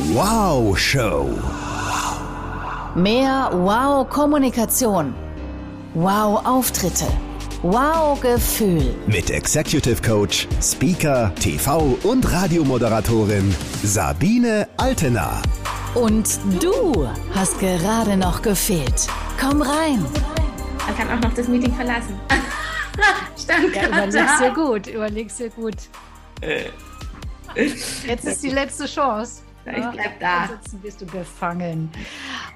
Wow Show. Mehr Wow Kommunikation. Wow Auftritte. Wow Gefühl. Mit Executive Coach, Speaker, TV und Radiomoderatorin Sabine Altena. Und du hast gerade noch gefehlt. Komm rein. Man kann auch noch das Meeting verlassen. Stand ja, überlegst dir gut, überlegst dir gut. Jetzt ist die letzte Chance. Ich bleib da. Ansonsten bist du gefangen.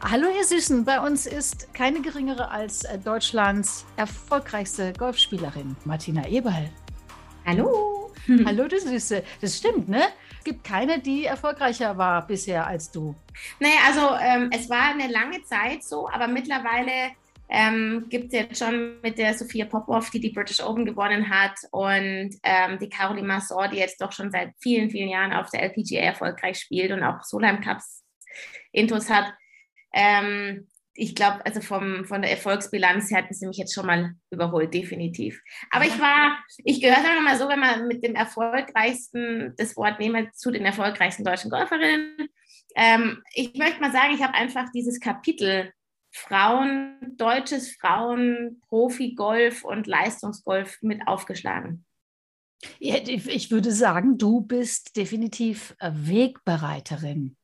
Hallo ihr Süßen, bei uns ist keine geringere als äh, Deutschlands erfolgreichste Golfspielerin, Martina Eberl. Hallo. Hallo du Süße. Das stimmt, ne? Es gibt keine, die erfolgreicher war bisher als du. Naja, also ähm, es war eine lange Zeit so, aber mittlerweile ähm, gibt es jetzt schon mit der Sophia Popov, die die British Open gewonnen hat und ähm, die Caroline Massor, die jetzt doch schon seit vielen, vielen Jahren auf der LPGA erfolgreich spielt und auch Solheim Cups Intos hat. Ähm, ich glaube, also vom, von der Erfolgsbilanz her hatten sie mich jetzt schon mal überholt, definitiv. Aber ich war, ich gehöre sagen mal so, wenn man mit dem erfolgreichsten, das Wort nehme, zu den erfolgreichsten deutschen Golferinnen. Ähm, ich möchte mal sagen, ich habe einfach dieses Kapitel Frauen, deutsches Frauen, Profi-Golf und Leistungsgolf mit aufgeschlagen? Ich würde sagen, du bist definitiv Wegbereiterin.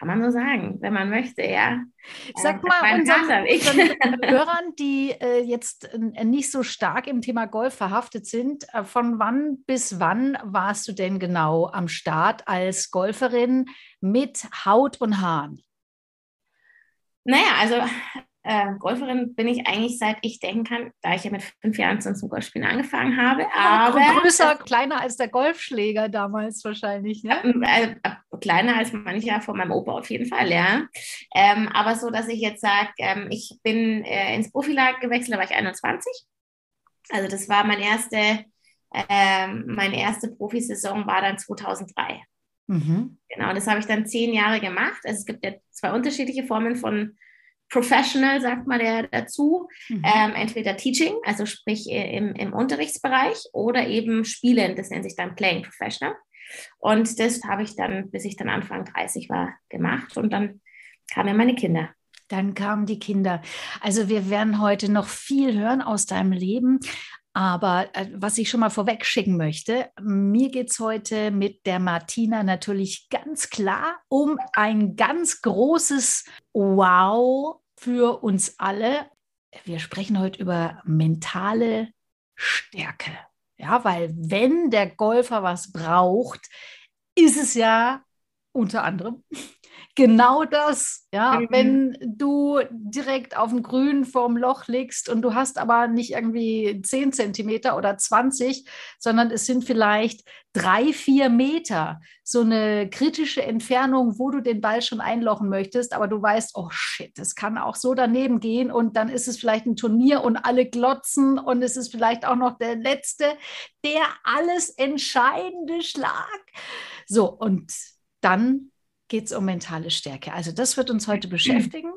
Kann man nur sagen, wenn man möchte, ja. Sag äh, mal unseren, unseren Hörern, die äh, jetzt äh, nicht so stark im Thema Golf verhaftet sind, äh, von wann bis wann warst du denn genau am Start als Golferin mit Haut und Haaren? Naja, also äh, Golferin bin ich eigentlich seit ich denken kann, da ich ja mit fünf Jahren zum Golfspielen angefangen habe. Aber größer, kleiner als der Golfschläger damals wahrscheinlich, ne? Äh, äh, kleiner als mancher von meinem Opa auf jeden Fall, ja. Ähm, aber so, dass ich jetzt sage, ähm, ich bin äh, ins Profilag gewechselt, da war ich 21. Also das war mein erste, ähm, meine erste Profisaison war dann 2003. Mhm. Genau, das habe ich dann zehn Jahre gemacht. Also es gibt ja zwei unterschiedliche Formen von Professional, sagt man der dazu. Mhm. Ähm, entweder Teaching, also sprich im, im Unterrichtsbereich, oder eben Spielen, das nennt sich dann Playing Professional. Und das habe ich dann, bis ich dann Anfang 30 war, gemacht. Und dann kamen meine Kinder. Dann kamen die Kinder. Also wir werden heute noch viel hören aus deinem Leben. Aber äh, was ich schon mal vorweg schicken möchte, mir geht es heute mit der Martina natürlich ganz klar um ein ganz großes Wow für uns alle. Wir sprechen heute über mentale Stärke. Ja, weil wenn der Golfer was braucht, ist es ja unter anderem genau das. Ja, mhm. wenn du direkt auf dem Grün vorm Loch liegst und du hast aber nicht irgendwie 10 Zentimeter oder 20, sondern es sind vielleicht drei, vier Meter, so eine kritische Entfernung, wo du den Ball schon einlochen möchtest, aber du weißt, oh shit, das kann auch so daneben gehen und dann ist es vielleicht ein Turnier und alle glotzen und es ist vielleicht auch noch der letzte, der alles entscheidende Schlag. So, und dann geht es um mentale Stärke. Also das wird uns heute beschäftigen.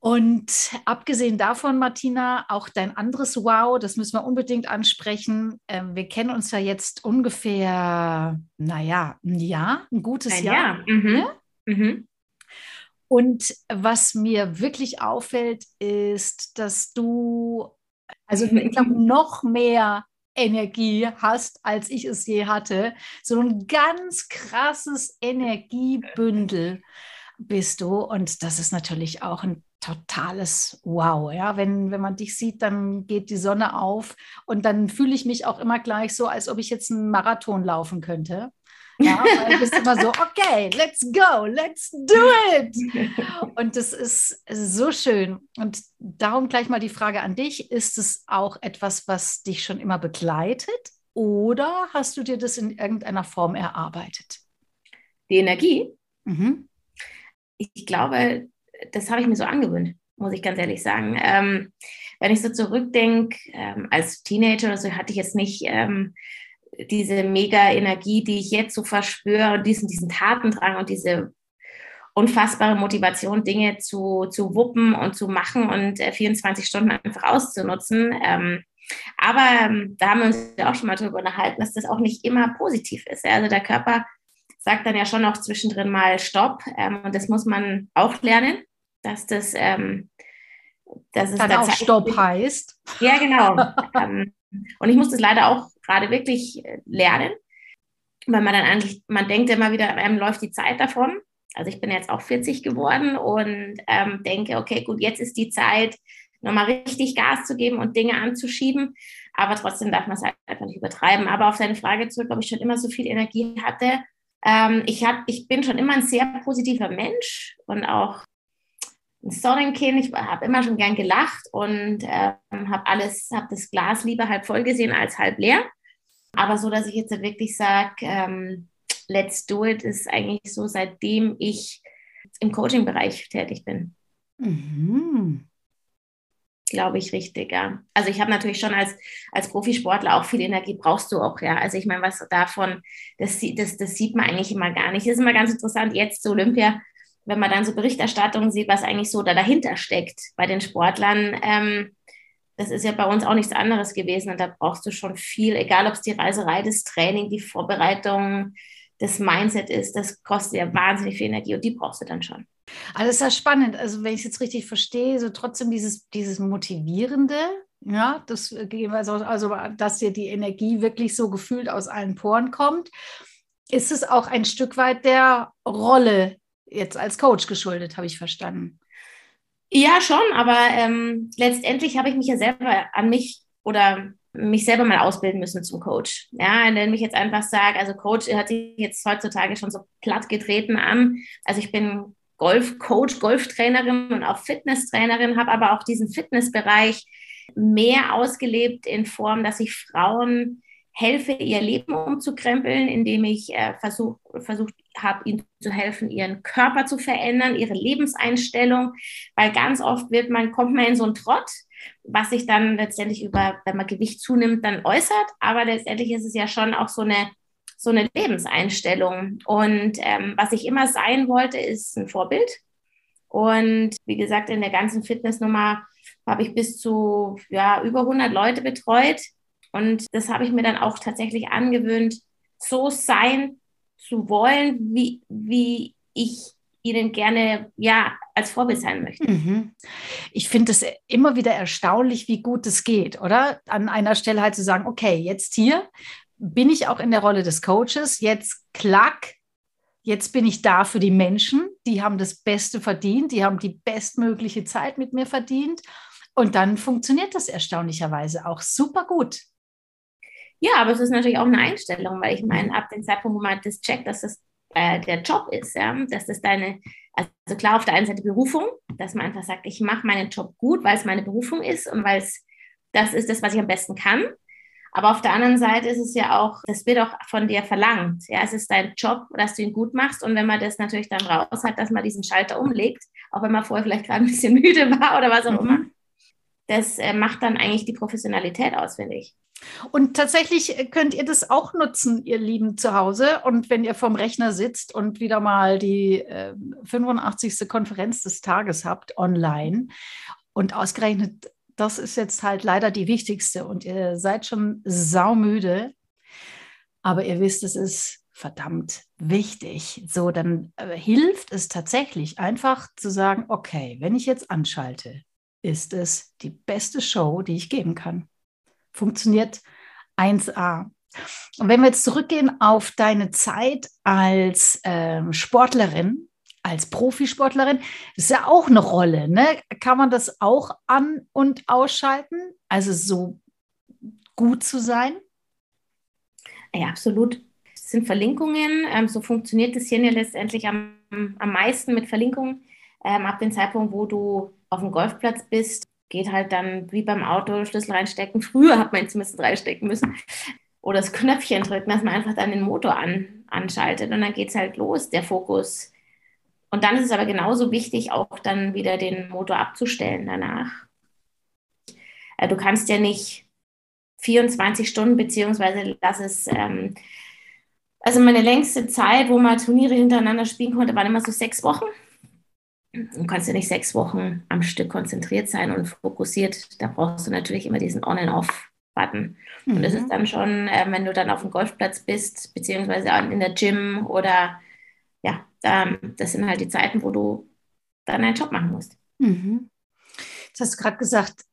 Und abgesehen davon, Martina, auch dein anderes Wow, das müssen wir unbedingt ansprechen. Ähm, wir kennen uns ja jetzt ungefähr, naja, ein Jahr, ein gutes ein Jahr. Jahr. Mhm. Ja? Mhm. Und was mir wirklich auffällt, ist, dass du, also ich glaube, noch mehr Energie hast, als ich es je hatte. So ein ganz krasses Energiebündel bist du. Und das ist natürlich auch ein totales Wow. Ja, wenn, wenn man dich sieht, dann geht die Sonne auf und dann fühle ich mich auch immer gleich so, als ob ich jetzt einen Marathon laufen könnte. Ja, weil du bist immer so, okay, let's go, let's do it. Und das ist so schön. Und darum gleich mal die Frage an dich. Ist es auch etwas, was dich schon immer begleitet oder hast du dir das in irgendeiner Form erarbeitet? Die Energie? Mhm. Ich glaube, das habe ich mir so angewöhnt, muss ich ganz ehrlich sagen. Ähm, wenn ich so zurückdenke, ähm, als Teenager oder so hatte ich jetzt nicht ähm, diese mega Energie, die ich jetzt so verspüre und diesen, diesen Tatendrang und diese unfassbare Motivation, Dinge zu, zu wuppen und zu machen und äh, 24 Stunden einfach auszunutzen. Ähm, aber ähm, da haben wir uns ja auch schon mal darüber unterhalten, dass das auch nicht immer positiv ist. Ja? Also der Körper sagt dann ja schon auch zwischendrin mal Stopp. Ähm, und das muss man auch lernen, dass das, ähm, dass es dann auch Stopp heißt. Ja, genau. und ich muss das leider auch gerade wirklich äh, lernen, weil man dann eigentlich, man denkt immer wieder, einem läuft die Zeit davon. Also ich bin jetzt auch 40 geworden und ähm, denke, okay, gut, jetzt ist die Zeit, nochmal richtig Gas zu geben und Dinge anzuschieben. Aber trotzdem darf man es halt einfach nicht übertreiben. Aber auf deine Frage zurück, ob ich schon immer so viel Energie hatte. Ähm, ich, hab, ich bin schon immer ein sehr positiver Mensch und auch Sonnenkind. Ich habe immer schon gern gelacht und ähm, habe alles, habe das Glas lieber halb voll gesehen als halb leer. Aber so, dass ich jetzt wirklich sage, ähm, let's do it, ist eigentlich so, seitdem ich im Coaching-Bereich tätig bin. Mhm glaube ich, richtig, ja. Also ich habe natürlich schon als, als Profisportler auch viel Energie, brauchst du auch, ja. Also ich meine, was davon, das, das, das sieht man eigentlich immer gar nicht. Das ist immer ganz interessant, jetzt zu Olympia, wenn man dann so Berichterstattungen sieht, was eigentlich so da dahinter steckt bei den Sportlern. Ähm, das ist ja bei uns auch nichts anderes gewesen und da brauchst du schon viel, egal ob es die Reiserei, das Training, die Vorbereitung, das Mindset ist, das kostet ja wahnsinnig viel Energie und die brauchst du dann schon. Also ist ja spannend. Also wenn ich es jetzt richtig verstehe, so trotzdem dieses, dieses Motivierende, ja, das also, also dass dir die Energie wirklich so gefühlt aus allen Poren kommt, ist es auch ein Stück weit der Rolle jetzt als Coach geschuldet, habe ich verstanden. Ja, schon, aber ähm, letztendlich habe ich mich ja selber an mich oder mich selber mal ausbilden müssen zum Coach. Ja, indem ich jetzt einfach sage, also Coach hört sich jetzt heutzutage schon so platt getreten an. Also ich bin Golfcoach, Golftrainerin und auch Fitnesstrainerin, habe aber auch diesen Fitnessbereich mehr ausgelebt in Form, dass ich Frauen helfe, ihr Leben umzukrempeln, indem ich äh, versucht versuch habe, ihnen zu helfen, ihren Körper zu verändern, ihre Lebenseinstellung, weil ganz oft wird man, kommt man in so einen Trott, was sich dann letztendlich über, wenn man Gewicht zunimmt, dann äußert. Aber letztendlich ist es ja schon auch so eine so eine Lebenseinstellung. Und ähm, was ich immer sein wollte, ist ein Vorbild. Und wie gesagt, in der ganzen Fitnessnummer habe ich bis zu ja, über 100 Leute betreut. Und das habe ich mir dann auch tatsächlich angewöhnt, so sein zu wollen, wie, wie ich ihnen gerne ja als Vorbild sein möchte. Mhm. Ich finde es immer wieder erstaunlich, wie gut es geht, oder? An einer Stelle halt zu sagen, okay, jetzt hier bin ich auch in der Rolle des Coaches. Jetzt klack, jetzt bin ich da für die Menschen, die haben das Beste verdient, die haben die bestmögliche Zeit mit mir verdient. Und dann funktioniert das erstaunlicherweise auch super gut. Ja, aber es ist natürlich auch eine Einstellung, weil ich meine, ab dem Zeitpunkt, wo man das checkt, dass das äh, der Job ist, ja, dass das deine, also klar auf der einen Seite Berufung, dass man einfach sagt, ich mache meinen Job gut, weil es meine Berufung ist und weil es das ist das, was ich am besten kann. Aber auf der anderen Seite ist es ja auch, das wird auch von dir verlangt. Ja, es ist dein Job, dass du ihn gut machst. Und wenn man das natürlich dann raus hat, dass man diesen Schalter umlegt, auch wenn man vorher vielleicht gerade ein bisschen müde war oder was auch mhm. Das äh, macht dann eigentlich die Professionalität aus, finde ich. Und tatsächlich äh, könnt ihr das auch nutzen, ihr Lieben zu Hause. Und wenn ihr vorm Rechner sitzt und wieder mal die äh, 85. Konferenz des Tages habt online und ausgerechnet das ist jetzt halt leider die wichtigste und ihr seid schon saumüde, aber ihr wisst, es ist verdammt wichtig. So, dann äh, hilft es tatsächlich einfach zu sagen, okay, wenn ich jetzt anschalte, ist es die beste Show, die ich geben kann. Funktioniert 1a. Und wenn wir jetzt zurückgehen auf deine Zeit als ähm, Sportlerin, als Profisportlerin, ist ja auch eine Rolle. Ne? Kann man das auch an- und ausschalten? Also so gut zu sein? Ja, absolut. Das sind Verlinkungen. Ähm, so funktioniert das hier ja letztendlich am, am meisten mit Verlinkungen. Ähm, ab dem Zeitpunkt, wo du auf dem Golfplatz bist, geht halt dann wie beim Auto Schlüssel reinstecken. Früher hat man zumindest reinstecken müssen. Oder das Knöpfchen drücken, dass man einfach dann den Motor an, anschaltet und dann geht es halt los, der Fokus und dann ist es aber genauso wichtig, auch dann wieder den Motor abzustellen danach. Äh, du kannst ja nicht 24 Stunden, beziehungsweise lass es, ähm, also meine längste Zeit, wo man Turniere hintereinander spielen konnte, waren immer so sechs Wochen. Du kannst ja nicht sechs Wochen am Stück konzentriert sein und fokussiert. Da brauchst du natürlich immer diesen On and Off, Button. Mhm. Und das ist dann schon, äh, wenn du dann auf dem Golfplatz bist, beziehungsweise in der Gym oder ja, da, das sind halt die Zeiten, wo du dann einen Job machen musst. Mhm. Jetzt hast du gerade gesagt,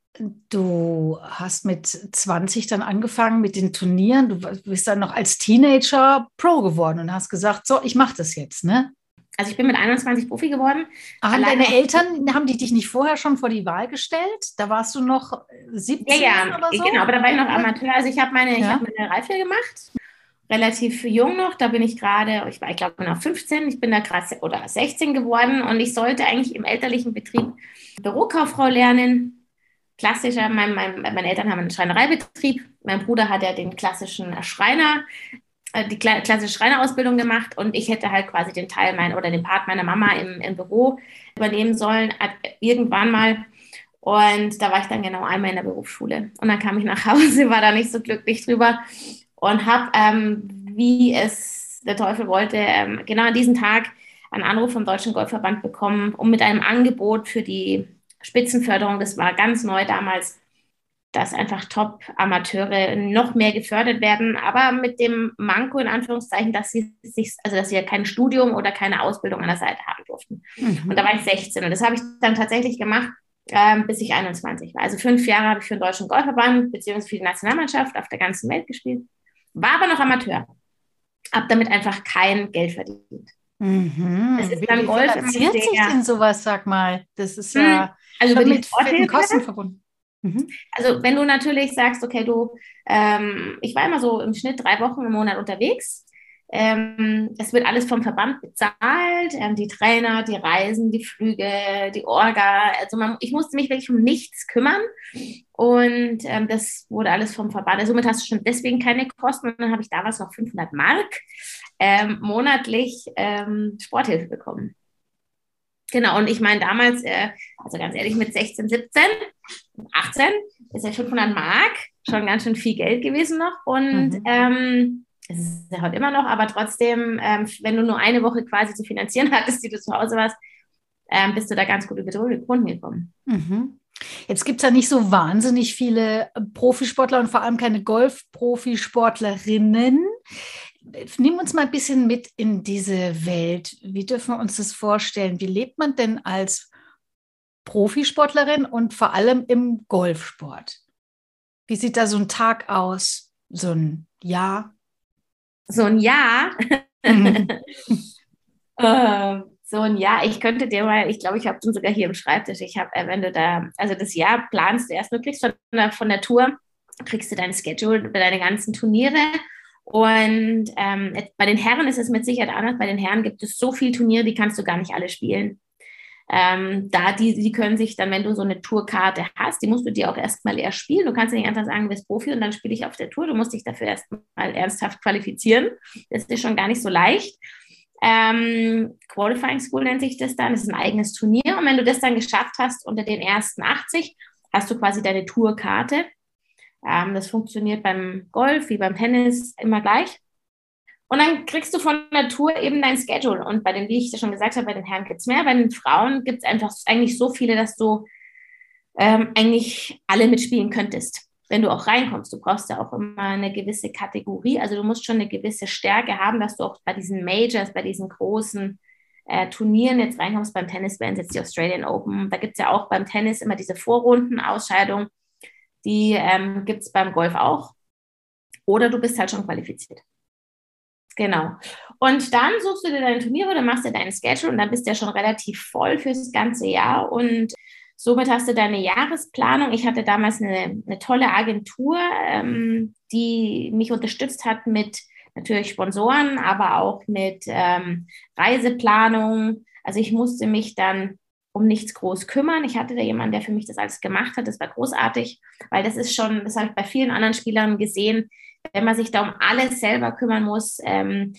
du hast mit 20 dann angefangen mit den Turnieren. Du bist dann noch als Teenager Pro geworden und hast gesagt, so, ich mache das jetzt, ne? Also ich bin mit 21 Profi geworden. Haben deine Eltern, haben die dich nicht vorher schon vor die Wahl gestellt? Da warst du noch 17 ja, ja, oder so? genau, aber da war ich noch Amateur. Also ich habe meine, ja? hab meine Reife gemacht, relativ jung noch. Da bin ich gerade, ich war, ich glaube, noch 15. Ich bin da gerade oder 16 geworden und ich sollte eigentlich im elterlichen Betrieb Bürokauffrau lernen. Klassischer, mein, mein, meine Eltern haben einen Schreinereibetrieb. Mein Bruder hat ja den klassischen Schreiner äh, die klassische Schreinerausbildung gemacht und ich hätte halt quasi den Teil mein, oder den Part meiner Mama im, im Büro übernehmen sollen, irgendwann mal. Und da war ich dann genau einmal in der Berufsschule. Und dann kam ich nach Hause, war da nicht so glücklich drüber und habe, ähm, wie es der Teufel wollte, ähm, genau an diesem Tag einen Anruf vom Deutschen Golfverband bekommen, um mit einem Angebot für die Spitzenförderung, das war ganz neu damals, dass einfach Top-Amateure noch mehr gefördert werden, aber mit dem Manko in Anführungszeichen, dass sie sich, also dass sie ja kein Studium oder keine Ausbildung an der Seite haben durften. Mhm. Und da war ich 16 und das habe ich dann tatsächlich gemacht, ähm, bis ich 21 war. Also fünf Jahre habe ich für den Deutschen Golfverband beziehungsweise für die Nationalmannschaft auf der ganzen Welt gespielt, war aber noch Amateur, habe damit einfach kein Geld verdient. Mhm. Das ist Wie Golf finanziert sich denn sowas, sag mal? Das ist ja also mit Kosten verbunden. Mhm. Also wenn du natürlich sagst, okay, du, ähm, ich war immer so im Schnitt drei Wochen im Monat unterwegs. Ähm, es wird alles vom Verband bezahlt, ähm, die Trainer, die Reisen, die Flüge, die Orga. Also man, ich musste mich wirklich um nichts kümmern und ähm, das wurde alles vom Verband. Also somit hast du schon deswegen keine Kosten und dann habe ich damals noch 500 Mark ähm, monatlich ähm, Sporthilfe bekommen. Genau, und ich meine damals, äh, also ganz ehrlich, mit 16, 17, 18 ist ja 500 Mark schon ganz schön viel Geld gewesen noch. Und mhm. ähm, es ist ja heute immer noch, aber trotzdem, ähm, wenn du nur eine Woche quasi zu finanzieren hattest, die du zu Hause warst, ähm, bist du da ganz gut über die Runden gekommen. Mhm. Jetzt gibt es ja nicht so wahnsinnig viele Profisportler und vor allem keine Golf-Profisportlerinnen nimm uns mal ein bisschen mit in diese Welt. Wie dürfen wir uns das vorstellen? Wie lebt man denn als Profisportlerin und vor allem im Golfsport? Wie sieht da so ein Tag aus? So ein Jahr? So ein Jahr? Mhm. äh, so ein Jahr. Ich könnte dir mal, ich glaube, ich habe den sogar hier im Schreibtisch. Ich habe, äh, wenn du da, also das Jahr planst du erst, kriegst von der, von der Tour, kriegst du dein Schedule über deine ganzen Turniere und ähm, bei den Herren ist es mit Sicherheit anders. Bei den Herren gibt es so viele Turniere, die kannst du gar nicht alle spielen. Ähm, da die, die können sich dann, wenn du so eine Tourkarte hast, die musst du dir auch erstmal erst spielen. Du kannst nicht einfach sagen, du bist Profi und dann spiele ich auf der Tour. Du musst dich dafür erstmal ernsthaft qualifizieren. Das ist schon gar nicht so leicht. Ähm, Qualifying School nennt sich das dann. Das ist ein eigenes Turnier. Und wenn du das dann geschafft hast unter den ersten 80, hast du quasi deine Tourkarte. Ähm, das funktioniert beim Golf wie beim Tennis immer gleich. Und dann kriegst du von Natur eben dein Schedule. Und bei den, wie ich schon gesagt habe, bei den Herren gibt es mehr. Bei den Frauen gibt es einfach eigentlich so viele, dass du ähm, eigentlich alle mitspielen könntest, wenn du auch reinkommst. Du brauchst ja auch immer eine gewisse Kategorie. Also du musst schon eine gewisse Stärke haben, dass du auch bei diesen Majors, bei diesen großen äh, Turnieren jetzt reinkommst. Beim Tennis wären es jetzt die Australian Open. Da gibt es ja auch beim Tennis immer diese Vorrundenausscheidung. Die ähm, gibt es beim Golf auch. Oder du bist halt schon qualifiziert. Genau. Und dann suchst du dir deine Turniere, dann machst du deinen Schedule und dann bist du ja schon relativ voll fürs ganze Jahr. Und somit hast du deine Jahresplanung. Ich hatte damals eine, eine tolle Agentur, ähm, die mich unterstützt hat mit natürlich Sponsoren, aber auch mit ähm, Reiseplanung. Also ich musste mich dann um nichts groß kümmern. Ich hatte da jemanden, der für mich das alles gemacht hat. Das war großartig, weil das ist schon, das habe ich bei vielen anderen Spielern gesehen, wenn man sich da um alles selber kümmern muss, ähm,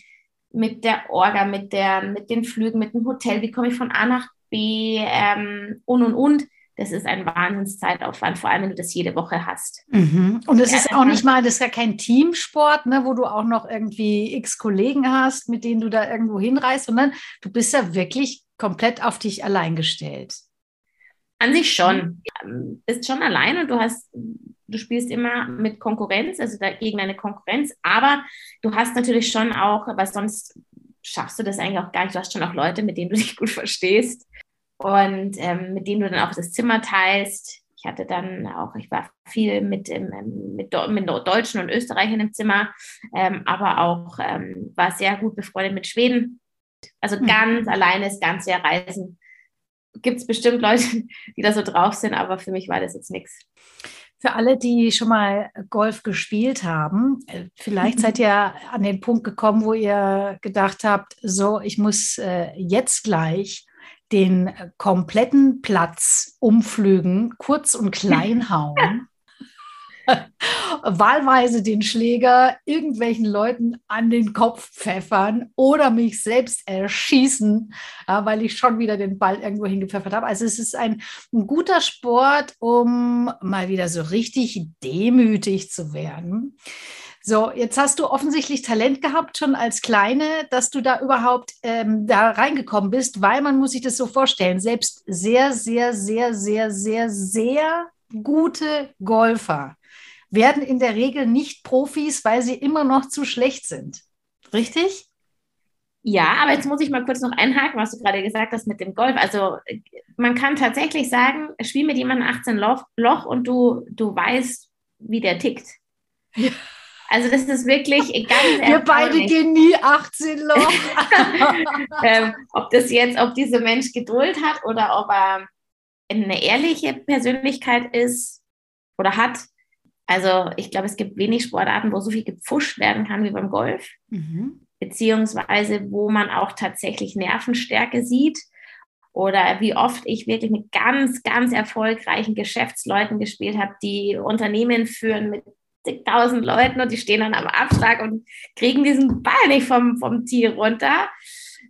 mit der Orga, mit, der, mit den Flügen, mit dem Hotel, wie komme ich von A nach B ähm, und und und. Das ist ein Wahnsinnszeitaufwand, vor allem wenn du das jede Woche hast. Mhm. Und es ja, ist auch nicht mal, das ist ja kein Teamsport, ne, wo du auch noch irgendwie x Kollegen hast, mit denen du da irgendwo hinreist, sondern du bist ja wirklich komplett auf dich allein gestellt. An sich schon. Du bist schon allein und du hast du spielst immer mit Konkurrenz, also gegen eine Konkurrenz, aber du hast natürlich schon auch, weil sonst schaffst du das eigentlich auch gar nicht. Du hast schon auch Leute, mit denen du dich gut verstehst und ähm, mit denen du dann auch das Zimmer teilst. Ich hatte dann auch, ich war viel mit, ähm, mit, mit Deutschen und Österreichern im Zimmer, ähm, aber auch ähm, war sehr gut befreundet mit Schweden. Also mhm. ganz alleine das ganze Jahr reisen. Gibt es bestimmt Leute, die da so drauf sind, aber für mich war das jetzt nichts. Für alle, die schon mal Golf gespielt haben, äh, vielleicht seid ihr an den Punkt gekommen, wo ihr gedacht habt, so, ich muss äh, jetzt gleich den kompletten Platz umflügen, kurz und klein hauen. wahlweise den Schläger irgendwelchen Leuten an den Kopf pfeffern oder mich selbst erschießen, weil ich schon wieder den Ball irgendwo hingepfeffert habe. Also es ist ein, ein guter Sport, um mal wieder so richtig demütig zu werden. So, jetzt hast du offensichtlich Talent gehabt, schon als Kleine, dass du da überhaupt ähm, da reingekommen bist, weil man muss sich das so vorstellen, selbst sehr, sehr, sehr, sehr, sehr, sehr gute Golfer werden in der Regel nicht Profis, weil sie immer noch zu schlecht sind. Richtig? Ja, aber jetzt muss ich mal kurz noch einhaken, was du gerade gesagt hast mit dem Golf. Also man kann tatsächlich sagen, spiel mit jemandem 18 Loch, Loch und du, du weißt, wie der tickt. Ja. Also das ist wirklich ganz Wir beide gehen nie 18 Loch. ähm, ob das jetzt, ob dieser Mensch Geduld hat oder ob er eine ehrliche Persönlichkeit ist oder hat, also ich glaube, es gibt wenig Sportarten, wo so viel gepfuscht werden kann wie beim Golf, mhm. beziehungsweise wo man auch tatsächlich Nervenstärke sieht oder wie oft ich wirklich mit ganz, ganz erfolgreichen Geschäftsleuten gespielt habe, die Unternehmen führen mit tausend Leuten und die stehen dann am Abschlag und kriegen diesen Ball nicht vom, vom Tee runter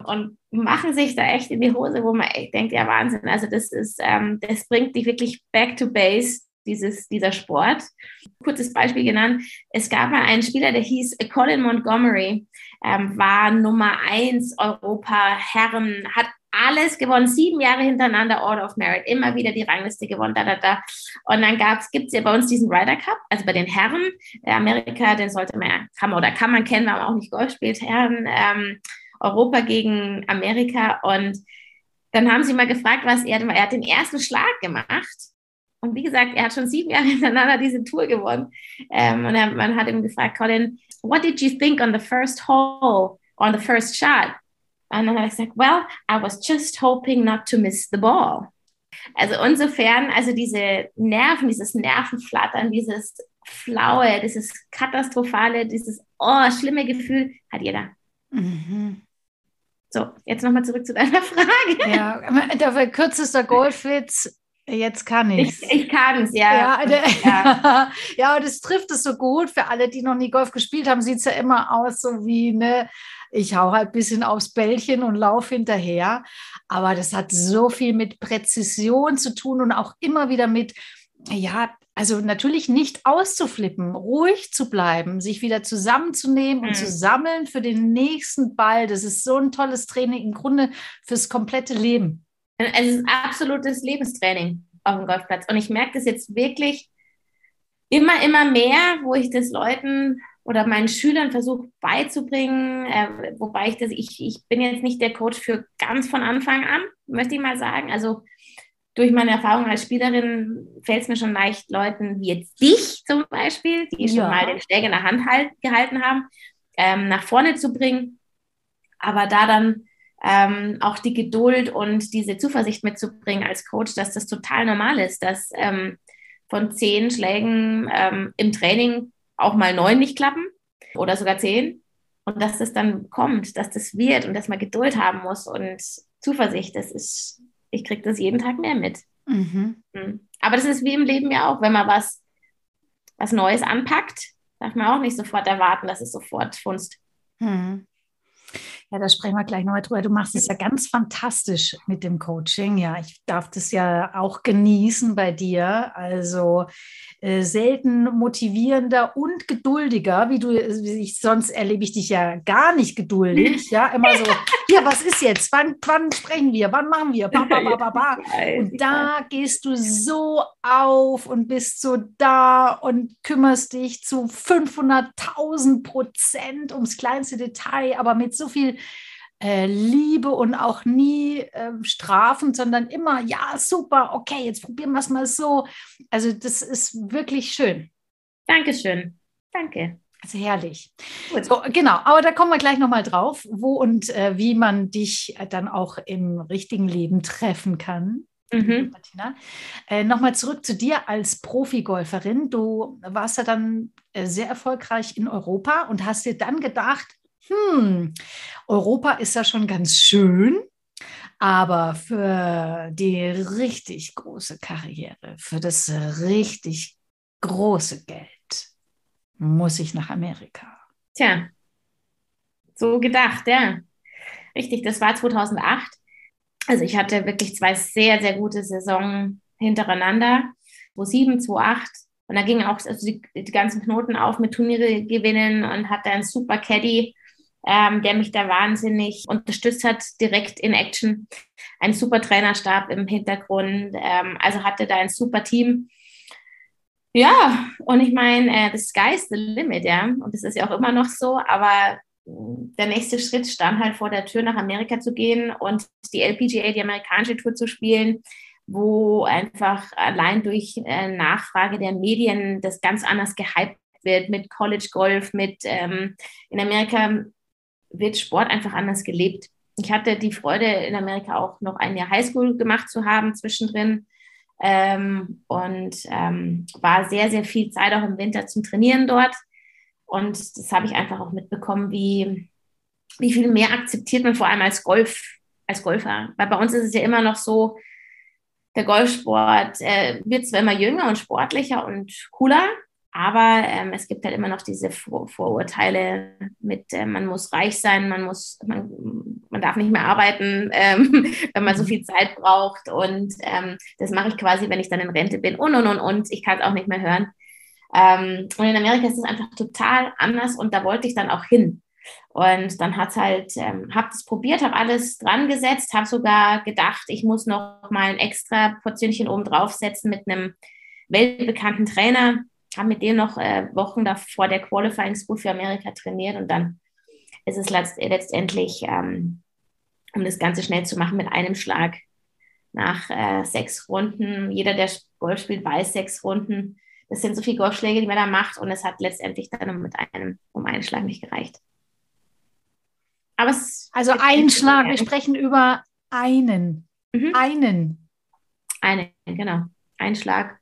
und machen sich da echt in die Hose, wo man echt denkt, ja Wahnsinn, also das ist, ähm, das bringt dich wirklich back to base dieses, dieser Sport. Kurzes Beispiel genannt. Es gab mal einen Spieler, der hieß Colin Montgomery, ähm, war Nummer eins Europa Herren, hat alles gewonnen, sieben Jahre hintereinander Order of Merit, immer wieder die Rangliste gewonnen, da, da, da. Und dann gibt es ja bei uns diesen Ryder Cup, also bei den Herren, der Amerika, den sollte man ja, kann man oder kann man kennen, weil man auch nicht Golf spielt, Herren, ähm, Europa gegen Amerika. Und dann haben sie mal gefragt, was er, er hat den ersten Schlag gemacht und wie gesagt, er hat schon sieben Jahre hintereinander diese Tour gewonnen. Ähm, und er, man hat ihn gefragt, Colin, what did you think on the first hole, on the first shot? Und dann hat er gesagt, well, I was just hoping not to miss the ball. Also insofern, also diese Nerven, dieses Nervenflattern, dieses Flaue, dieses Katastrophale, dieses oh, schlimme Gefühl hat jeder. Mhm. So, jetzt nochmal zurück zu deiner Frage. Ja, der kürzester Golfwitz Jetzt kann ich's. ich. Ich kann es, ja. Ja, der, ja. ja, das trifft es so gut. Für alle, die noch nie Golf gespielt haben, sieht es ja immer aus, so wie, ne, ich hau halt ein bisschen aufs Bällchen und laufe hinterher. Aber das hat so viel mit Präzision zu tun und auch immer wieder mit, ja, also natürlich nicht auszuflippen, ruhig zu bleiben, sich wieder zusammenzunehmen mhm. und zu sammeln für den nächsten Ball. Das ist so ein tolles Training im Grunde fürs komplette Leben. Es ist absolutes Lebenstraining auf dem Golfplatz. Und ich merke das jetzt wirklich immer, immer mehr, wo ich das Leuten oder meinen Schülern versuche beizubringen, äh, wobei ich das, ich, ich bin jetzt nicht der Coach für ganz von Anfang an, möchte ich mal sagen. Also durch meine Erfahrung als Spielerin fällt es mir schon leicht, Leuten wie jetzt dich zum Beispiel, die ja. schon mal den Schläger in der Hand halt, gehalten haben, ähm, nach vorne zu bringen. Aber da dann ähm, auch die Geduld und diese Zuversicht mitzubringen als Coach, dass das total normal ist, dass ähm, von zehn Schlägen ähm, im Training auch mal neun nicht klappen oder sogar zehn und dass das dann kommt, dass das wird und dass man Geduld haben muss und Zuversicht, das ist, ich kriege das jeden Tag mehr mit. Mhm. mhm. Aber das ist wie im Leben ja auch, wenn man was, was Neues anpackt, darf man auch nicht sofort erwarten, dass es sofort funzt. Mhm. Ja, da sprechen wir gleich nochmal drüber. Du machst es ja ganz fantastisch mit dem Coaching. Ja, ich darf das ja auch genießen bei dir. Also äh, selten motivierender und geduldiger, wie du, wie ich, sonst erlebe ich dich ja gar nicht geduldig. Ja, immer so ja, was ist jetzt? Wann, wann sprechen wir? Wann machen wir? Ba, ba, ba, ba, ba. Und da gehst du so auf und bist so da und kümmerst dich zu 500.000 Prozent ums kleinste Detail, aber mit so viel äh, Liebe und auch nie äh, strafend, sondern immer, ja, super, okay, jetzt probieren wir es mal so. Also das ist wirklich schön. Dankeschön. Danke. Also herrlich. So, genau, aber da kommen wir gleich nochmal drauf, wo und äh, wie man dich äh, dann auch im richtigen Leben treffen kann. Mhm. Martina. Äh, Nochmal zurück zu dir als Profigolferin. Du warst ja dann äh, sehr erfolgreich in Europa und hast dir dann gedacht, hm, Europa ist ja schon ganz schön, aber für die richtig große Karriere, für das richtig große Geld muss ich nach Amerika. Tja, so gedacht, ja. Richtig, das war 2008. Also ich hatte wirklich zwei sehr, sehr gute Saisonen hintereinander. 2007, 2008. Und da gingen auch also die, die, ganzen Knoten auf mit Turniere gewinnen und hatte einen super Caddy, ähm, der mich da wahnsinnig unterstützt hat, direkt in Action. Ein super Trainerstab im Hintergrund. Ähm, also hatte da ein super Team. Ja, und ich meine, äh, the sky's the limit, ja. Und das ist ja auch immer noch so, aber der nächste Schritt stand halt vor der Tür, nach Amerika zu gehen und die LPGA, die amerikanische Tour zu spielen, wo einfach allein durch äh, Nachfrage der Medien das ganz anders gehypt wird mit College Golf, mit ähm, in Amerika wird Sport einfach anders gelebt. Ich hatte die Freude, in Amerika auch noch ein Jahr Highschool gemacht zu haben zwischendrin ähm, und ähm, war sehr, sehr viel Zeit auch im Winter zum Trainieren dort. Und das habe ich einfach auch mitbekommen, wie, wie viel mehr akzeptiert man vor allem als Golf, als Golfer. Weil bei uns ist es ja immer noch so, der Golfsport äh, wird zwar immer jünger und sportlicher und cooler, aber ähm, es gibt halt immer noch diese Vor Vorurteile mit, äh, man muss reich sein, man muss, man, man darf nicht mehr arbeiten, ähm, wenn man so viel Zeit braucht. Und ähm, das mache ich quasi, wenn ich dann in Rente bin und und und und. Ich kann es auch nicht mehr hören. Ähm, und in Amerika ist es einfach total anders und da wollte ich dann auch hin. Und dann hat es halt, ähm, habe es probiert, habe alles dran gesetzt, habe sogar gedacht, ich muss noch mal ein extra Portionchen oben draufsetzen mit einem weltbekannten Trainer habe mit dem noch äh, Wochen davor der Qualifying School für Amerika trainiert und dann ist es letztendlich, ähm, um das Ganze schnell zu machen, mit einem Schlag nach äh, sechs Runden. Jeder, der Golf spielt, weiß sechs Runden. Das sind so viele Golfschläge, die man da macht und es hat letztendlich dann mit einem, um einen Schlag nicht gereicht. Aber es also ein Schlag, wir sprechen über einen. Mhm. Einen. Einen, genau. Ein Schlag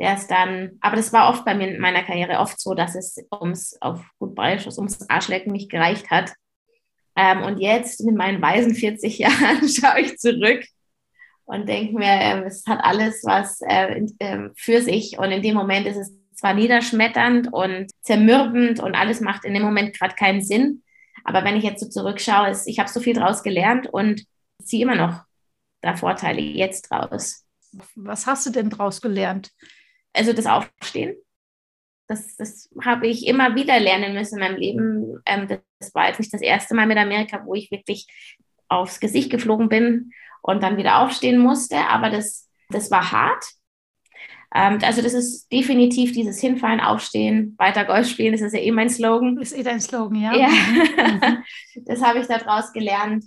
der ist dann, aber das war oft bei mir in meiner Karriere oft so, dass es ums, auf gut Bayerisch, ums Arschlecken nicht gereicht hat. Ähm, und jetzt mit meinen weisen 40 Jahren schaue ich zurück und denke mir, äh, es hat alles was äh, äh, für sich. Und in dem Moment ist es zwar niederschmetternd und zermürbend und alles macht in dem Moment gerade keinen Sinn. Aber wenn ich jetzt so zurückschaue, ist, ich habe so viel draus gelernt und ziehe immer noch da Vorteile jetzt draus. Was hast du denn draus gelernt? Also das Aufstehen. Das, das habe ich immer wieder lernen müssen in meinem Leben. Ähm, das war jetzt nicht das erste Mal mit Amerika, wo ich wirklich aufs Gesicht geflogen bin und dann wieder aufstehen musste, aber das, das war hart. Ähm, also das ist definitiv dieses Hinfallen, Aufstehen, weiter Golf spielen, das ist ja eh mein Slogan. Das ist eh dein Slogan, ja. ja. Mhm. das habe ich daraus gelernt.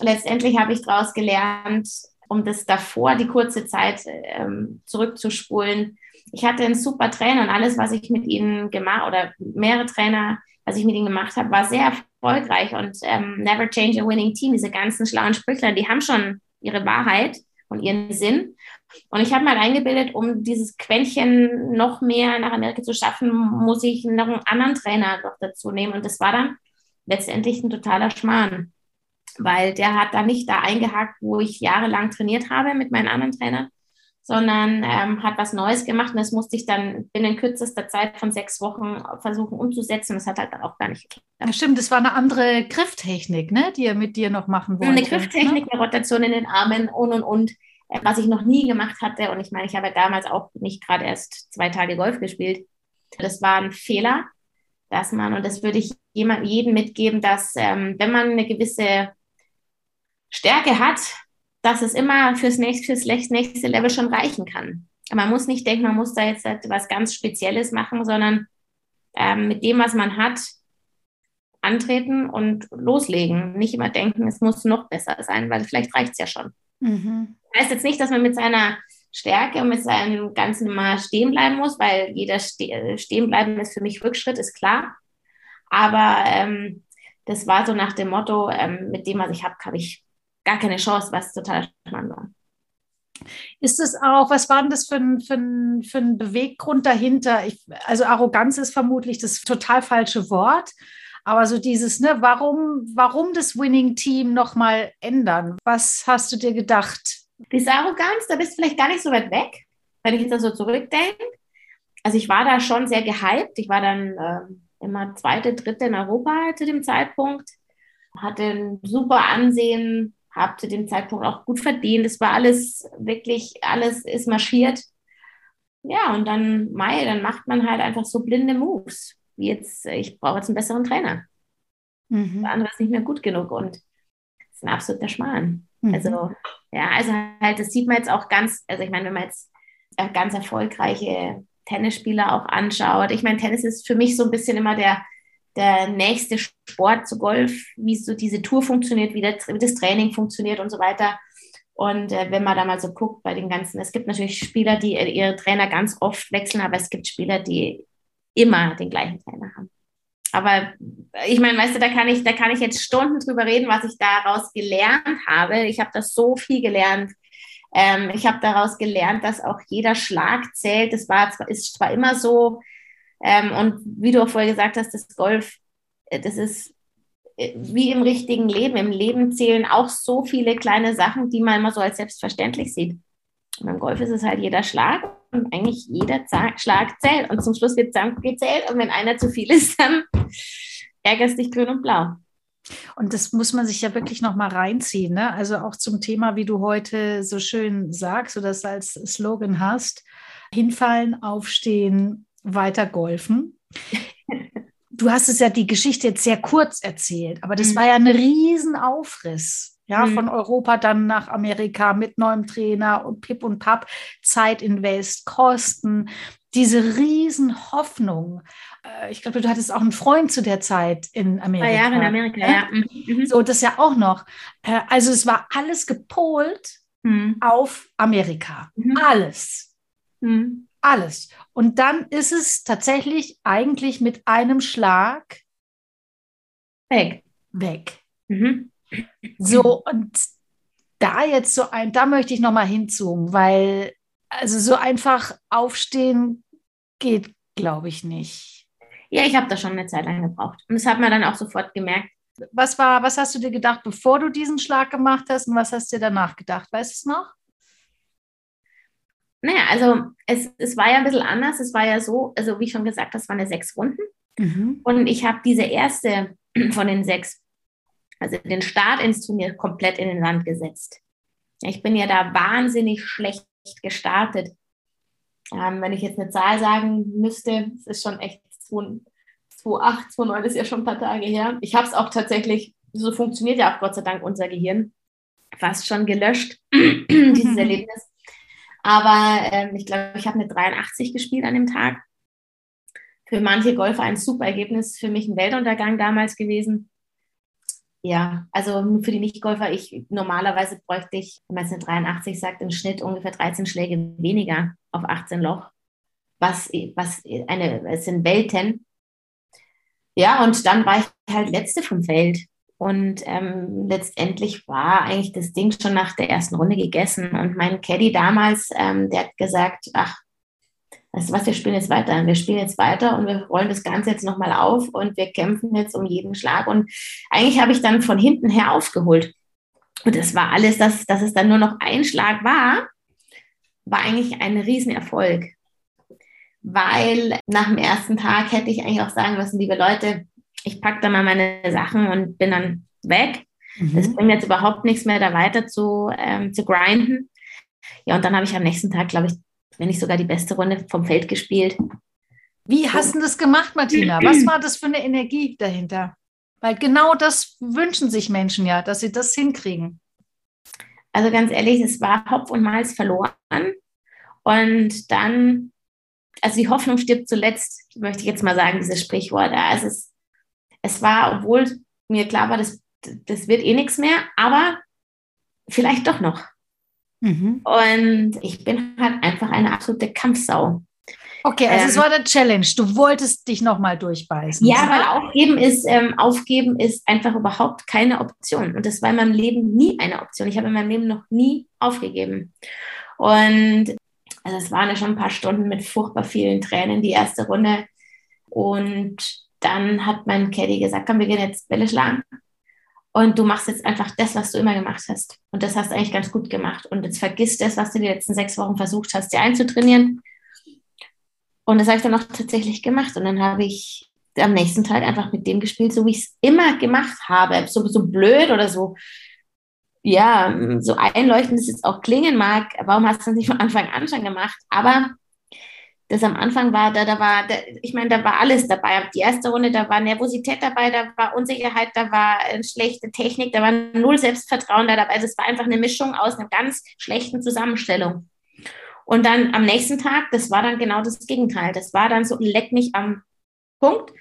Letztendlich habe ich daraus gelernt, um das davor, die kurze Zeit ähm, zurückzuspulen, ich hatte einen super Trainer und alles, was ich mit ihnen gemacht oder mehrere Trainer, was ich mit ihnen gemacht habe, war sehr erfolgreich und ähm, never change a winning team. Diese ganzen schlauen Sprüchler, die haben schon ihre Wahrheit und ihren Sinn. Und ich habe mal eingebildet, um dieses Quäntchen noch mehr nach Amerika zu schaffen, muss ich noch einen anderen Trainer noch dazu nehmen. Und das war dann letztendlich ein totaler Schmarrn, weil der hat da nicht da eingehakt, wo ich jahrelang trainiert habe mit meinen anderen Trainern, sondern ähm, hat was Neues gemacht und das musste ich dann binnen kürzester Zeit von sechs Wochen versuchen umzusetzen. Das hat halt dann auch gar nicht geklappt. Ja, stimmt, das war eine andere Grifftechnik, ne, die er mit dir noch machen wollte. Eine Grifftechnik, ne? eine Rotation in den Armen und und und, äh, was ich noch nie gemacht hatte. Und ich meine, ich habe damals auch nicht gerade erst zwei Tage Golf gespielt. Das war ein Fehler, dass man, und das würde ich jemand, jedem mitgeben, dass ähm, wenn man eine gewisse Stärke hat, dass es immer fürs nächste, fürs nächste Level schon reichen kann. Man muss nicht denken, man muss da jetzt was ganz Spezielles machen, sondern ähm, mit dem, was man hat, antreten und loslegen. Nicht immer denken, es muss noch besser sein, weil vielleicht reicht es ja schon. Mhm. Das heißt jetzt nicht, dass man mit seiner Stärke und mit seinem Ganzen immer stehen bleiben muss, weil jeder ste stehen bleiben ist für mich Rückschritt, ist klar. Aber ähm, das war so nach dem Motto, ähm, mit dem, was ich habe, habe ich gar keine Chance, was total spannend war. Ist es auch, was war denn das für ein, für ein, für ein Beweggrund dahinter? Ich, also Arroganz ist vermutlich das total falsche Wort. Aber so dieses, ne, warum, warum das Winning Team nochmal ändern? Was hast du dir gedacht? Diese Arroganz, da bist du vielleicht gar nicht so weit weg, wenn ich jetzt so zurückdenke. Also ich war da schon sehr gehypt. Ich war dann äh, immer zweite, dritte in Europa zu dem Zeitpunkt. Hatte ein super Ansehen, habe zu dem Zeitpunkt auch gut verdient. Es war alles wirklich, alles ist marschiert. Ja, und dann, Mai, dann macht man halt einfach so blinde Moves wie jetzt, äh, ich brauche jetzt einen besseren Trainer. Mhm. Der andere ist nicht mehr gut genug und das ist ein absoluter Schmarrn. Mhm. Also, ja, also halt, das sieht man jetzt auch ganz, also ich meine, wenn man jetzt äh, ganz erfolgreiche Tennisspieler auch anschaut. Ich meine, Tennis ist für mich so ein bisschen immer der, der nächste Sport zu Golf, wie so diese Tour funktioniert, wie, das Training funktioniert und so weiter. Und äh, wenn man da mal so guckt bei den ganzen, es gibt natürlich Spieler, die ihre Trainer ganz oft wechseln, aber es gibt Spieler, die immer den gleichen Trainer haben. Aber ich meine, weißt du, da kann ich, da kann ich jetzt Stunden drüber reden, was ich daraus gelernt habe. Ich habe das so viel gelernt. Ähm, ich habe daraus gelernt, dass auch jeder Schlag zählt. Das war, ist zwar immer so. Ähm, und wie du auch vorher gesagt hast, das Golf, äh, das ist äh, wie im richtigen Leben. Im Leben zählen auch so viele kleine Sachen, die man immer so als selbstverständlich sieht. Und beim Golf ist es halt jeder Schlag und eigentlich jeder Schlag zählt. Und zum Schluss wird zusammengezählt und wenn einer zu viel ist, dann ärgerst dich grün und blau. Und das muss man sich ja wirklich noch mal reinziehen. Ne? Also auch zum Thema, wie du heute so schön sagst oder das als Slogan hast: hinfallen, aufstehen, weiter golfen. Du hast es ja die Geschichte jetzt sehr kurz erzählt, aber das mhm. war ja ein Riesenaufriss ja, mhm. von Europa dann nach Amerika mit neuem Trainer und Pip und Papp, Zeit invest, Kosten, diese Riesenhoffnung. Äh, ich glaube, du hattest auch einen Freund zu der Zeit in Amerika. Zwei Jahre in Amerika, ja. Mhm. mhm. So, das ja auch noch. Äh, also es war alles gepolt mhm. auf Amerika. Mhm. Alles. Alles. Und dann ist es tatsächlich eigentlich mit einem Schlag weg. Weg. Mhm. So, und da jetzt so ein, da möchte ich nochmal hinzoomen, weil also so einfach aufstehen geht, glaube ich, nicht. Ja, ich habe da schon eine Zeit lang gebraucht. Und das hat man dann auch sofort gemerkt. Was war, was hast du dir gedacht, bevor du diesen Schlag gemacht hast und was hast du dir danach gedacht? Weißt du es noch? Naja, also es, es war ja ein bisschen anders. Es war ja so, also wie schon gesagt, das waren ja sechs Runden. Mhm. Und ich habe diese erste von den sechs also den Start ins Turnier komplett in den Sand gesetzt. Ich bin ja da wahnsinnig schlecht gestartet. Ähm, wenn ich jetzt eine Zahl sagen müsste, es ist schon echt 2008, 2009 ist ja schon ein paar Tage her. Ich habe es auch tatsächlich, so funktioniert ja auch Gott sei Dank unser Gehirn, fast schon gelöscht, dieses Erlebnis. Aber ähm, ich glaube, ich habe eine 83 gespielt an dem Tag. Für manche Golfer ein super Ergebnis, für mich ein Weltuntergang damals gewesen. Ja, also für die Nichtgolfer, ich normalerweise bräuchte ich, wenn man es eine 83 sagt, im Schnitt ungefähr 13 Schläge weniger auf 18 Loch. Was, was eine, es sind Welten. Ja, und dann war ich halt letzte vom Feld. Und ähm, letztendlich war eigentlich das Ding schon nach der ersten Runde gegessen. Und mein Caddy damals, ähm, der hat gesagt, ach, weißt du was, wir spielen jetzt weiter. Wir spielen jetzt weiter und wir rollen das Ganze jetzt nochmal auf und wir kämpfen jetzt um jeden Schlag. Und eigentlich habe ich dann von hinten her aufgeholt. Und das war alles, dass, dass es dann nur noch ein Schlag war, war eigentlich ein Riesenerfolg. Weil nach dem ersten Tag hätte ich eigentlich auch sagen müssen, liebe Leute, ich packe da mal meine Sachen und bin dann weg. Mhm. Das bringt jetzt überhaupt nichts mehr, da weiter zu, ähm, zu grinden. Ja, und dann habe ich am nächsten Tag, glaube ich, wenn nicht sogar die beste Runde vom Feld gespielt. Wie hast du das gemacht, Martina? Was war das für eine Energie dahinter? Weil genau das wünschen sich Menschen ja, dass sie das hinkriegen. Also ganz ehrlich, es war Hopf und Malz verloren. Und dann, also die Hoffnung stirbt zuletzt, möchte ich jetzt mal sagen, dieses Sprichwort. Also es, es war, obwohl mir klar war, das, das wird eh nichts mehr, aber vielleicht doch noch. Mhm. Und ich bin halt einfach eine absolute Kampfsau. Okay, also ähm, es war der Challenge. Du wolltest dich nochmal durchbeißen. Ja, weil aufgeben ist, ähm, aufgeben ist einfach überhaupt keine Option. Und das war in meinem Leben nie eine Option. Ich habe in meinem Leben noch nie aufgegeben. Und also es waren ja schon ein paar Stunden mit furchtbar vielen Tränen, die erste Runde. Und dann hat mein Caddy gesagt, komm, wir gehen jetzt Bälle schlagen. Und du machst jetzt einfach das, was du immer gemacht hast. Und das hast du eigentlich ganz gut gemacht. Und jetzt vergiss das, was du die letzten sechs Wochen versucht hast, dir einzutrainieren und das habe ich dann auch tatsächlich gemacht. Und dann habe ich am nächsten Tag einfach mit dem gespielt, so wie ich es immer gemacht habe. So, so blöd oder so, ja, so einleuchtend es jetzt auch klingen mag. Warum hast du das nicht von Anfang an schon gemacht? Aber das am Anfang war, da, da war, da, ich meine, da war alles dabei. Die erste Runde, da war Nervosität dabei, da war Unsicherheit, da war äh, schlechte Technik, da war null Selbstvertrauen da dabei. Also es war einfach eine Mischung aus einer ganz schlechten Zusammenstellung. Und dann am nächsten Tag, das war dann genau das Gegenteil. Das war dann so, leck mich am Punkt.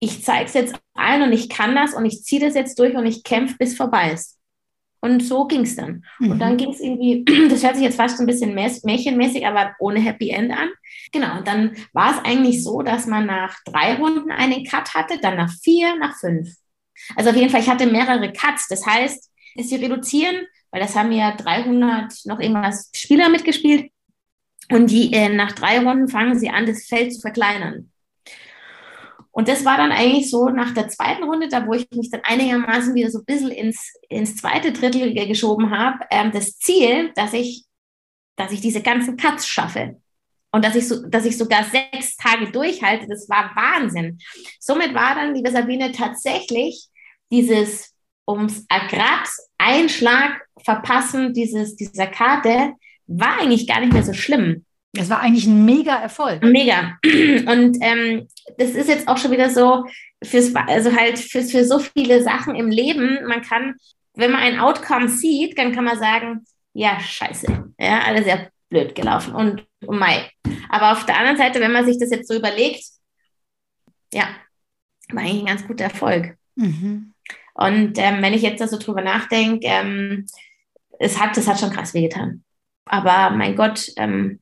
Ich zeige es jetzt allen und ich kann das und ich ziehe das jetzt durch und ich kämpfe, bis vorbei ist. Und so ging es dann. Mhm. Und dann ging es irgendwie, das hört sich jetzt fast ein bisschen märchenmäßig, aber ohne Happy End an. Genau, und dann war es eigentlich so, dass man nach drei Runden einen Cut hatte, dann nach vier, nach fünf. Also auf jeden Fall, ich hatte mehrere Cuts. Das heißt, sie reduzieren, weil das haben ja 300 noch irgendwas Spieler mitgespielt, und die, äh, nach drei Runden fangen sie an, das Feld zu verkleinern. Und das war dann eigentlich so nach der zweiten Runde, da wo ich mich dann einigermaßen wieder so ein bisschen ins, ins zweite Drittel geschoben habe, ähm, das Ziel, dass ich, dass ich diese ganzen Cuts schaffe. Und dass ich, so, dass ich sogar sechs Tage durchhalte, das war Wahnsinn. Somit war dann, liebe Sabine, tatsächlich dieses ums Grad Einschlag verpassen dieses, dieser Karte war eigentlich gar nicht mehr so schlimm. Es war eigentlich ein mega Erfolg. Mega. Und ähm, das ist jetzt auch schon wieder so, fürs, also halt für, für so viele Sachen im Leben, man kann, wenn man ein Outcome sieht, dann kann man sagen, ja, scheiße, ja, alles sehr blöd gelaufen und oh Mai. Aber auf der anderen Seite, wenn man sich das jetzt so überlegt, ja, war eigentlich ein ganz guter Erfolg. Mhm. Und ähm, wenn ich jetzt da so drüber nachdenke, ähm, es hat, das hat schon krass wehgetan. Aber mein Gott, ähm,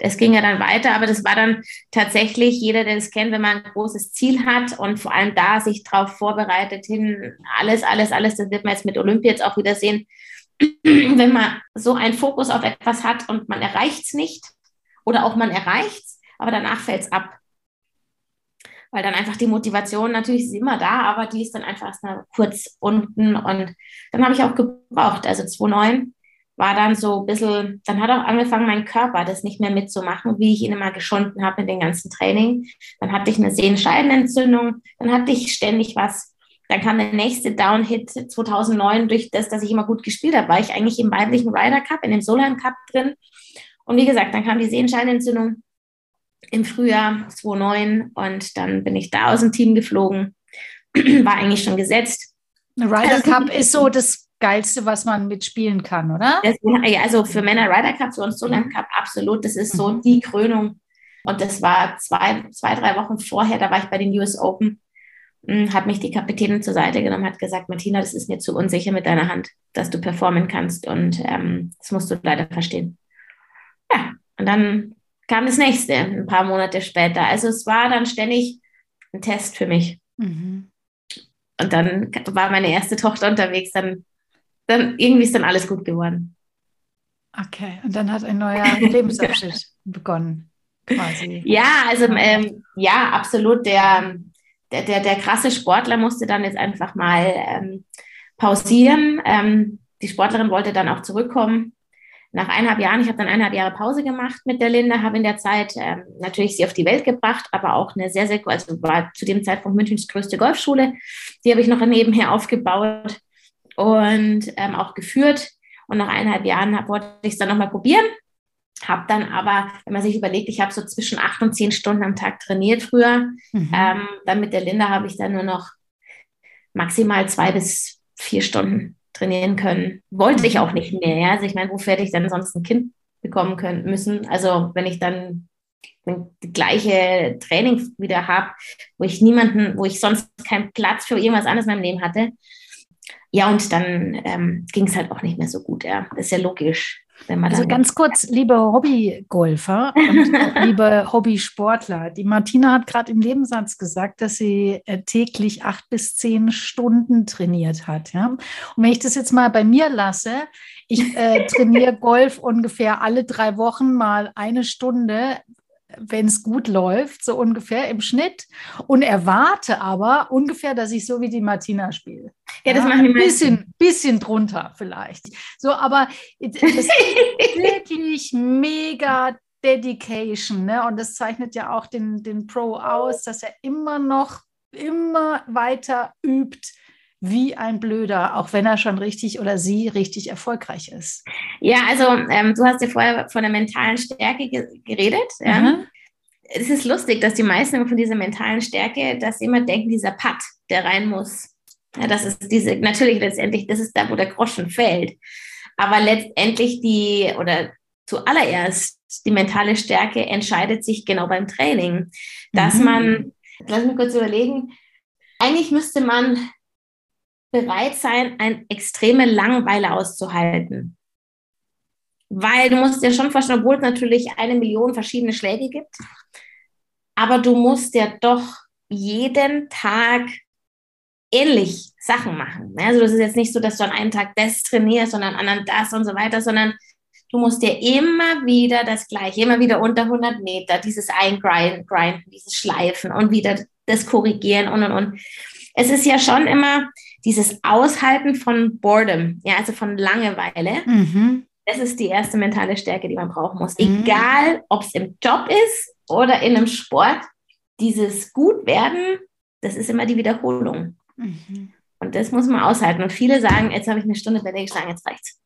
es ging ja dann weiter, aber das war dann tatsächlich, jeder, der es kennt, wenn man ein großes Ziel hat und vor allem da sich darauf vorbereitet hin, alles, alles, alles, das wird man jetzt mit Olympia jetzt auch wieder sehen, wenn man so einen Fokus auf etwas hat und man erreicht es nicht oder auch man erreicht es, aber danach fällt es ab. Weil dann einfach die Motivation natürlich ist immer da, aber die ist dann einfach erst mal kurz unten und dann habe ich auch gebraucht, also 2,9 war dann so ein bisschen, dann hat auch angefangen, mein Körper das nicht mehr mitzumachen, wie ich ihn immer geschunden habe mit den ganzen Training. Dann hatte ich eine Sehenscheidenentzündung, dann hatte ich ständig was. Dann kam der nächste Downhit 2009 durch das, dass ich immer gut gespielt habe, war ich eigentlich im weiblichen Ryder Cup, in dem Solheim Cup drin. Und wie gesagt, dann kam die Sehenscheidenentzündung im Frühjahr 2009 und dann bin ich da aus dem Team geflogen. War eigentlich schon gesetzt. Ryder Cup ist so das Geilste, was man mitspielen kann, oder? Das, also für Männer Ryder Cup, für uns mhm. Cup, absolut. Das ist so mhm. die Krönung. Und das war zwei, zwei, drei Wochen vorher, da war ich bei den US Open, hm, hat mich die Kapitänin zur Seite genommen, hat gesagt, Martina, das ist mir zu unsicher mit deiner Hand, dass du performen kannst. Und ähm, das musst du leider verstehen. Ja, und dann kam das nächste, ein paar Monate später. Also es war dann ständig ein Test für mich. Mhm. Und dann war meine erste Tochter unterwegs, dann dann irgendwie ist dann alles gut geworden. Okay, und dann hat ein neuer Lebensabschnitt begonnen, quasi. Ja, also ähm, ja, absolut. Der, der, der, der, krasse Sportler musste dann jetzt einfach mal ähm, pausieren. Ähm, die Sportlerin wollte dann auch zurückkommen. Nach eineinhalb Jahren, ich habe dann eineinhalb Jahre Pause gemacht mit der Linda, habe in der Zeit ähm, natürlich sie auf die Welt gebracht, aber auch eine sehr, sehr, also war zu dem Zeitpunkt Münchens größte Golfschule. Die habe ich noch nebenher aufgebaut und ähm, auch geführt. Und nach eineinhalb Jahren hab, wollte ich es dann nochmal probieren. Habe dann aber, wenn man sich überlegt, ich habe so zwischen acht und zehn Stunden am Tag trainiert früher. Mhm. Ähm, dann mit der Linda habe ich dann nur noch maximal zwei bis vier Stunden trainieren können. Wollte ich auch nicht mehr. Ja? Also ich meine, wofür hätte ich dann sonst ein Kind bekommen können müssen? Also wenn ich dann die gleiche Training wieder habe, wo ich niemanden, wo ich sonst keinen Platz für irgendwas anderes in meinem Leben hatte. Ja, und dann ähm, ging es halt auch nicht mehr so gut. Ja, das ist ja logisch. also ganz kurz, liebe Hobbygolfer und liebe Hobbysportler, die Martina hat gerade im Nebensatz gesagt, dass sie äh, täglich acht bis zehn Stunden trainiert hat. Ja? Und wenn ich das jetzt mal bei mir lasse, ich äh, trainiere Golf ungefähr alle drei Wochen mal eine Stunde wenn es gut läuft, so ungefähr im Schnitt und erwarte aber ungefähr, dass ich so wie die Martina spiele. Ja, das ja, machen die ein bisschen, bisschen drunter vielleicht. So, aber das ist wirklich mega Dedication, ne? Und das zeichnet ja auch den, den Pro aus, dass er immer noch, immer weiter übt, wie ein Blöder, auch wenn er schon richtig oder sie richtig erfolgreich ist. Ja, also ähm, du hast ja vorher von der mentalen Stärke ge geredet. Ja? Mhm. Es ist lustig, dass die meisten von dieser mentalen Stärke, dass sie immer denken, dieser Putt, der rein muss. Ja, das ist diese, natürlich letztendlich, das ist da, wo der Groschen fällt. Aber letztendlich die, oder zuallererst die mentale Stärke entscheidet sich genau beim Training, dass mhm. man, lass mich kurz überlegen, eigentlich müsste man bereit sein, eine extreme Langeweile auszuhalten. Weil du musst dir schon vorstellen, obwohl es natürlich eine Million verschiedene Schläge gibt, aber du musst ja doch jeden Tag ähnlich Sachen machen. Also das ist jetzt nicht so, dass du an einem Tag das trainierst und an anderen das und so weiter, sondern du musst dir immer wieder das Gleiche, immer wieder unter 100 Meter, dieses Eingrinden, dieses Schleifen und wieder das Korrigieren und und und. Es ist ja schon immer, dieses Aushalten von Boredom, ja, also von Langeweile, mhm. das ist die erste mentale Stärke, die man brauchen muss. Mhm. Egal, ob es im Job ist oder in einem Sport, dieses Gutwerden, das ist immer die Wiederholung. Mhm. Und das muss man aushalten. Und viele sagen, jetzt habe ich eine Stunde bei dir geschlagen, jetzt reicht's.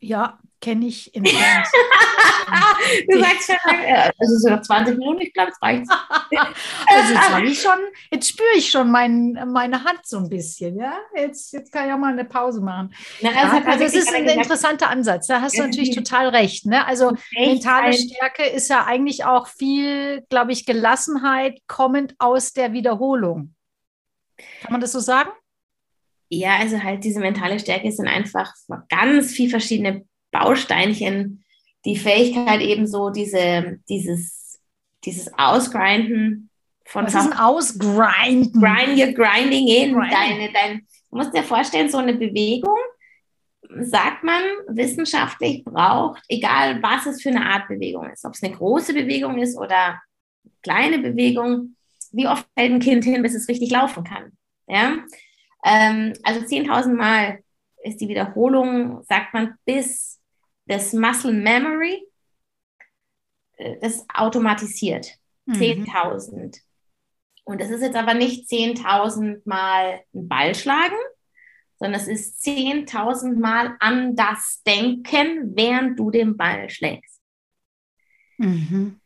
Ja, kenne ich in Du sagst schon, es ist noch 20 Minuten, ich glaube, es reicht. also jetzt habe ich schon, jetzt spüre ich schon mein, meine Hand so ein bisschen, ja. Jetzt, jetzt kann ich auch mal eine Pause machen. Na, ja, also, also es ist ein interessanter Ansatz. Da hast du natürlich total recht. Ne? Also mentale Stärke ist ja eigentlich auch viel, glaube ich, Gelassenheit kommend aus der Wiederholung. Kann man das so sagen? Ja, also halt diese mentale Stärke sind einfach ganz viele verschiedene Bausteinchen, die Fähigkeit eben so diese, dieses, dieses Ausgrinden von Was ist ein Ausgrinden? Grind, you're grinding in. Deine, dein, du musst dir vorstellen, so eine Bewegung, sagt man, wissenschaftlich braucht, egal was es für eine Art Bewegung ist, ob es eine große Bewegung ist oder kleine Bewegung, wie oft fällt ein Kind hin, bis es richtig laufen kann. Ja? Ähm, also 10.000 Mal ist die Wiederholung, sagt man, bis das Muscle Memory, äh, das automatisiert. Mhm. 10.000. Und das ist jetzt aber nicht 10.000 Mal einen Ball schlagen, sondern es ist 10.000 Mal an das Denken, während du den Ball schlägst. Mhm.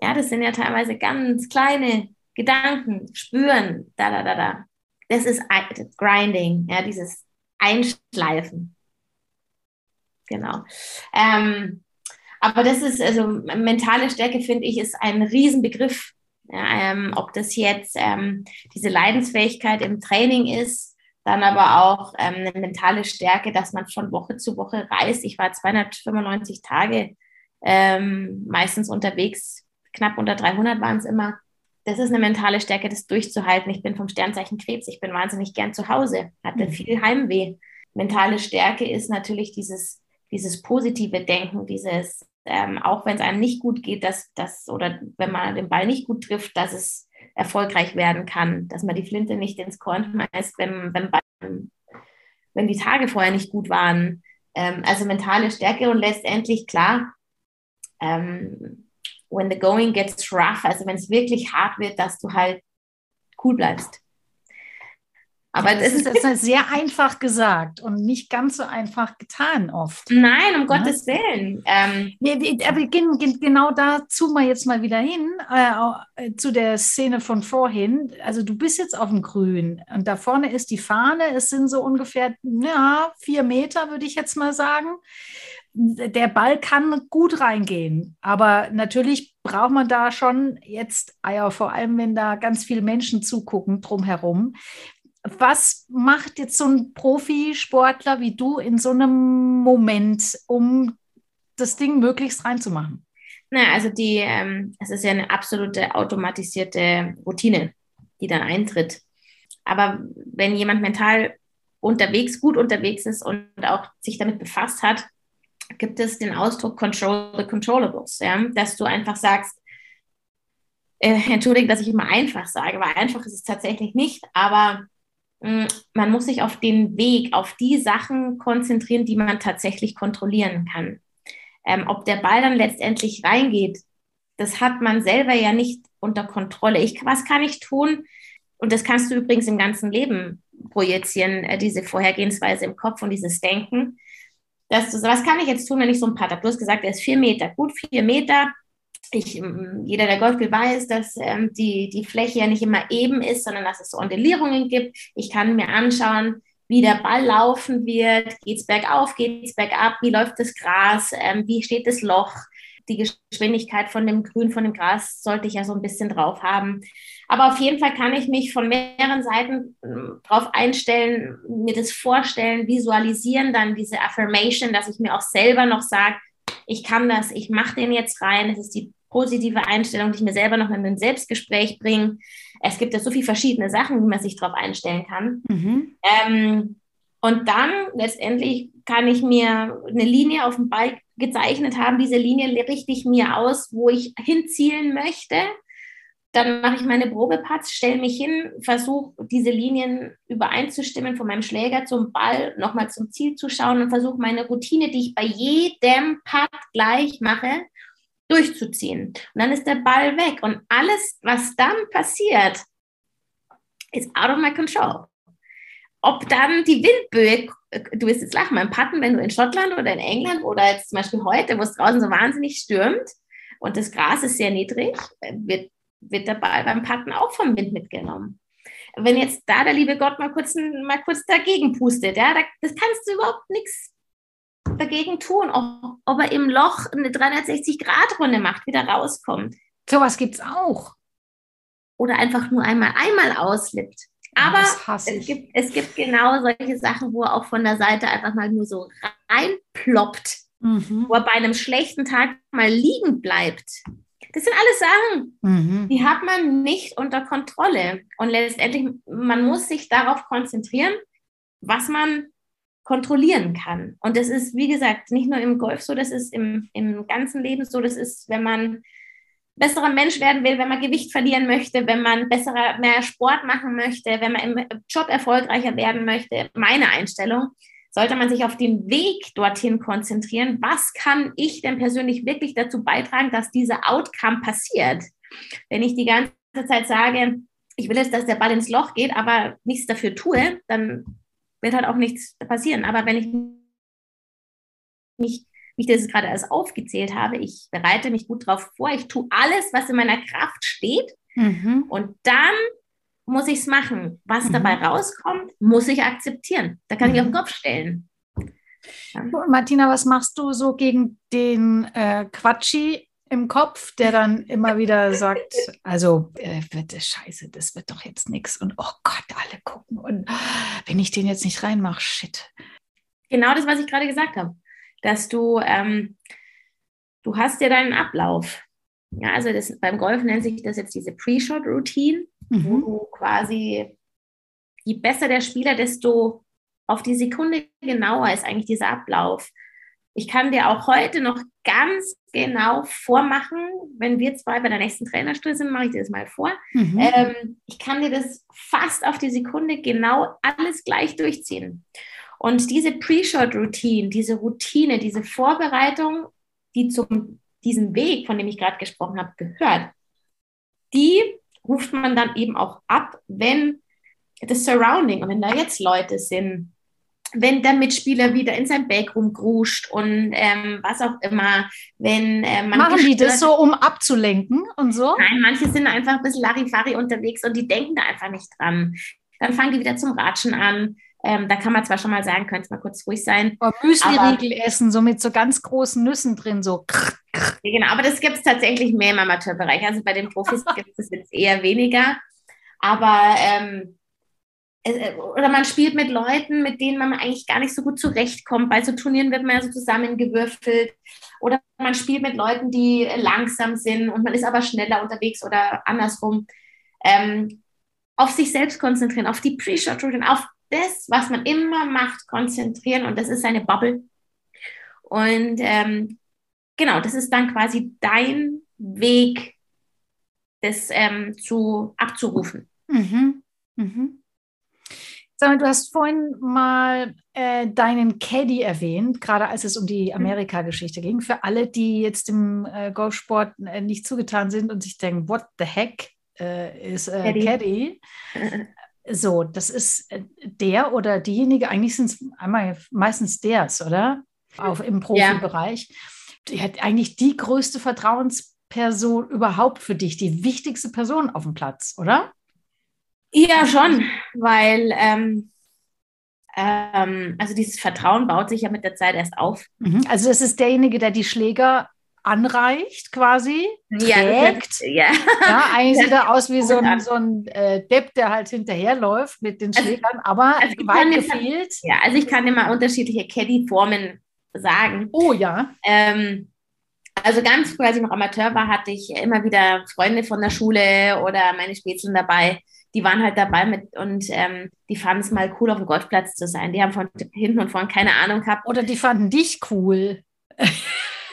Ja, das sind ja teilweise ganz kleine Gedanken, spüren, da, da, da, da. Das ist Grinding, ja, dieses Einschleifen. Genau. Ähm, aber das ist, also mentale Stärke, finde ich, ist ein Riesenbegriff. Ja, ähm, ob das jetzt ähm, diese Leidensfähigkeit im Training ist, dann aber auch ähm, eine mentale Stärke, dass man von Woche zu Woche reist. Ich war 295 Tage ähm, meistens unterwegs, knapp unter 300 waren es immer. Das ist eine mentale Stärke, das durchzuhalten. Ich bin vom Sternzeichen Krebs, ich bin wahnsinnig gern zu Hause, hatte mhm. viel Heimweh. Mentale Stärke ist natürlich dieses dieses positive Denken, dieses, ähm, auch wenn es einem nicht gut geht, dass das oder wenn man den Ball nicht gut trifft, dass es erfolgreich werden kann, dass man die Flinte nicht ins Korn schmeißt, wenn, wenn, wenn die Tage vorher nicht gut waren. Ähm, also mentale Stärke und letztendlich klar, ähm, when the going gets rough, also wenn es wirklich hart wird, dass du halt cool bleibst. Aber das, das, ist jetzt sehr einfach gesagt und nicht ganz so einfach getan oft. Nein, um ja? Gottes Willen. Ähm, wir, wir gehen, gehen, genau dazu mal jetzt mal wieder hin, äh, zu der Szene von vorhin. Also du bist jetzt auf dem Grün und da vorne ist die Fahne. Es sind so ungefähr ja, vier Meter, würde ich jetzt mal sagen der Ball kann gut reingehen, aber natürlich braucht man da schon jetzt, ja, vor allem wenn da ganz viele Menschen zugucken drumherum. Was macht jetzt so ein Profisportler wie du in so einem Moment, um das Ding möglichst reinzumachen? Na, also die, ähm, es ist ja eine absolute automatisierte Routine, die dann eintritt. Aber wenn jemand mental unterwegs, gut unterwegs ist und auch sich damit befasst hat, gibt es den Ausdruck Control the Controllables, ja? dass du einfach sagst, äh, entschuldige, dass ich immer einfach sage, weil einfach ist es tatsächlich nicht, aber mh, mm, man muss sich auf den Weg, auf die Sachen konzentrieren, die man tatsächlich kontrollieren kann. Ähm, ob der Ball dann letztendlich reingeht, das hat man selber ja nicht unter Kontrolle. Ich, was kann ich tun? Und das kannst du übrigens im ganzen Leben projizieren, äh, diese Vorhergehensweise im Kopf und dieses Denken dass du, was kann ich jetzt tun, wenn ich so einen Putt habe? Du hast gesagt, er ist vier Meter. Gut, vier Meter. Ich, ähm, jeder, der Golf spielt, weiß, dass ähm, die, die Fläche ja nicht immer eben ist, sondern dass es so Ondellierungen gibt. Ich kann mir anschauen, wie der Ball laufen wird. Geht es bergauf, geht es bergab? Wie läuft das Gras? Ähm, wie steht das Loch? Die Geschwindigkeit von dem Grün, von dem Gras sollte ich ja so ein bisschen drauf haben. Aber auf jeden Fall kann ich mich von mehreren Seiten hm, drauf einstellen, mir das vorstellen, visualisieren, dann diese Affirmation, dass ich mir auch selber noch sage, ich kann das, ich mache den jetzt rein. Das ist die positive Einstellung, die ich mir selber noch in ein Selbstgespräch bringe. Es gibt ja so viele verschiedene Sachen, wie man sich darauf einstellen kann. Mhm. Ähm, und dann letztendlich kann ich mir eine Linie auf dem Ball gezeichnet haben. Diese Linie richte ich mir aus, wo ich hinzielen möchte. Dann mache ich meine Probepatz, stelle mich hin, versuche diese Linien übereinzustimmen von meinem Schläger zum Ball, nochmal zum Ziel zu schauen und versuche meine Routine, die ich bei jedem Putt gleich mache, durchzuziehen. Und dann ist der Ball weg. Und alles, was dann passiert, ist out of my control. Ob dann die Windböe, du wirst jetzt lachen, beim Putten, wenn du in Schottland oder in England oder jetzt zum Beispiel heute, wo es draußen so wahnsinnig stürmt und das Gras ist sehr niedrig, wird wird der Ball beim Patten auch vom Wind mitgenommen. Wenn jetzt da der liebe Gott mal kurz, mal kurz dagegen pustet, ja, das kannst du überhaupt nichts dagegen tun, ob, ob er im Loch eine 360-Grad-Runde macht, wieder rauskommt. Sowas gibt es auch. Oder einfach nur einmal, einmal auslippt. Aber es gibt, es gibt genau solche Sachen, wo er auch von der Seite einfach mal nur so reinploppt, mhm. wo er bei einem schlechten Tag mal liegen bleibt. Das sind alles Sachen, mhm. die hat man nicht unter Kontrolle. Und letztendlich, man muss sich darauf konzentrieren, was man kontrollieren kann. Und das ist, wie gesagt, nicht nur im Golf so, das ist im, im ganzen Leben so, das ist, wenn man besserer Mensch werden will, wenn man Gewicht verlieren möchte, wenn man besserer, mehr Sport machen möchte, wenn man im Job erfolgreicher werden möchte, meine Einstellung sollte man sich auf den Weg dorthin konzentrieren. Was kann ich denn persönlich wirklich dazu beitragen, dass dieser Outcome passiert? Wenn ich die ganze Zeit sage, ich will jetzt, dass der Ball ins Loch geht, aber nichts dafür tue, dann wird halt auch nichts passieren. Aber wenn ich mich, wie ich das gerade alles aufgezählt habe, ich bereite mich gut darauf vor, ich tue alles, was in meiner Kraft steht. Mhm. Und dann muss ich es machen. Was mhm. dabei rauskommt, muss ich akzeptieren. Da kann mhm. ich auf den Kopf stellen. Ja. Martina, was machst du so gegen den äh, Quatschi im Kopf, der dann immer wieder sagt, also äh, wird das scheiße, das wird doch jetzt nichts und oh Gott, alle gucken und wenn ich den jetzt nicht reinmache, shit. Genau das, was ich gerade gesagt habe, dass du, ähm, du hast ja deinen Ablauf. Ja, also das, beim Golf nennt sich das jetzt diese Pre-Shot-Routine mhm. wo du quasi, je besser der Spieler, desto auf die Sekunde genauer ist eigentlich dieser Ablauf. Ich kann dir auch heute noch ganz genau vormachen, wenn wir zwei bei der nächsten Trainerstunde sind, mache ich dir das mal vor. Mhm. Ähm, ich kann dir das fast auf die Sekunde genau alles gleich durchziehen. Und diese Pre-Shot-Routine, diese Routine, diese Vorbereitung, die zum diesem Weg, von dem ich gerade gesprochen habe, gehört, die ruft man dann eben auch ab, wenn das Surrounding. Und wenn da jetzt Leute sind, wenn der Mitspieler wieder in sein Backroom gruscht und ähm, was auch immer, wenn äh, man. Machen die das so, um abzulenken und so? Nein, manche sind einfach ein bisschen Larifari unterwegs und die denken da einfach nicht dran. Dann fangen die wieder zum Ratschen an. Ähm, da kann man zwar schon mal sagen, könnte es mal kurz ruhig sein. Müsli-Riegel essen, so mit so ganz großen Nüssen drin, so. Genau, aber das gibt es tatsächlich mehr im Amateurbereich. Also bei den Profis gibt es jetzt eher weniger. Aber ähm, äh, oder man spielt mit Leuten, mit denen man eigentlich gar nicht so gut zurechtkommt. Bei so Turnieren wird man ja so zusammengewürfelt. Oder man spielt mit Leuten, die langsam sind und man ist aber schneller unterwegs oder andersrum. Ähm, auf sich selbst konzentrieren, auf die Pre-Shot-Routine, auf das, was man immer macht, konzentrieren und das ist eine Bubble. Und ähm, genau, das ist dann quasi dein Weg, das ähm, zu abzurufen. Mhm. Mhm. Sag mal, du hast vorhin mal äh, deinen Caddy erwähnt, gerade als es um die mhm. Amerika-Geschichte ging. Für alle, die jetzt im äh, Golfsport äh, nicht zugetan sind und sich denken, what the heck äh, ist äh, Caddy? Caddy? So, das ist äh, der oder diejenige, eigentlich sind es einmal meistens ders, oder? Auf, Im Profibereich. Ja. Die hat eigentlich die größte Vertrauensperson überhaupt für dich, die wichtigste Person auf dem Platz, oder? Ja, schon, weil ähm, ähm, also dieses Vertrauen baut sich ja mit der Zeit erst auf. Mhm. Also das ist derjenige, der die Schläger anreicht quasi, ja, trägt. Ja, ja eigentlich sieht er aus wie so ein, so ein äh, Depp, der halt hinterherläuft mit den also, Schlägern, aber also weit gefehlt. Ja, also ich kann immer unterschiedliche Caddy-Formen sagen. Oh ja. Ähm, also ganz früh, als ich noch Amateur war, hatte ich immer wieder Freunde von der Schule oder meine Spätzeln dabei, die waren halt dabei mit und ähm, die fanden es mal cool, auf dem Golfplatz zu sein. Die haben von hinten und vorne keine Ahnung gehabt. Oder die fanden dich cool.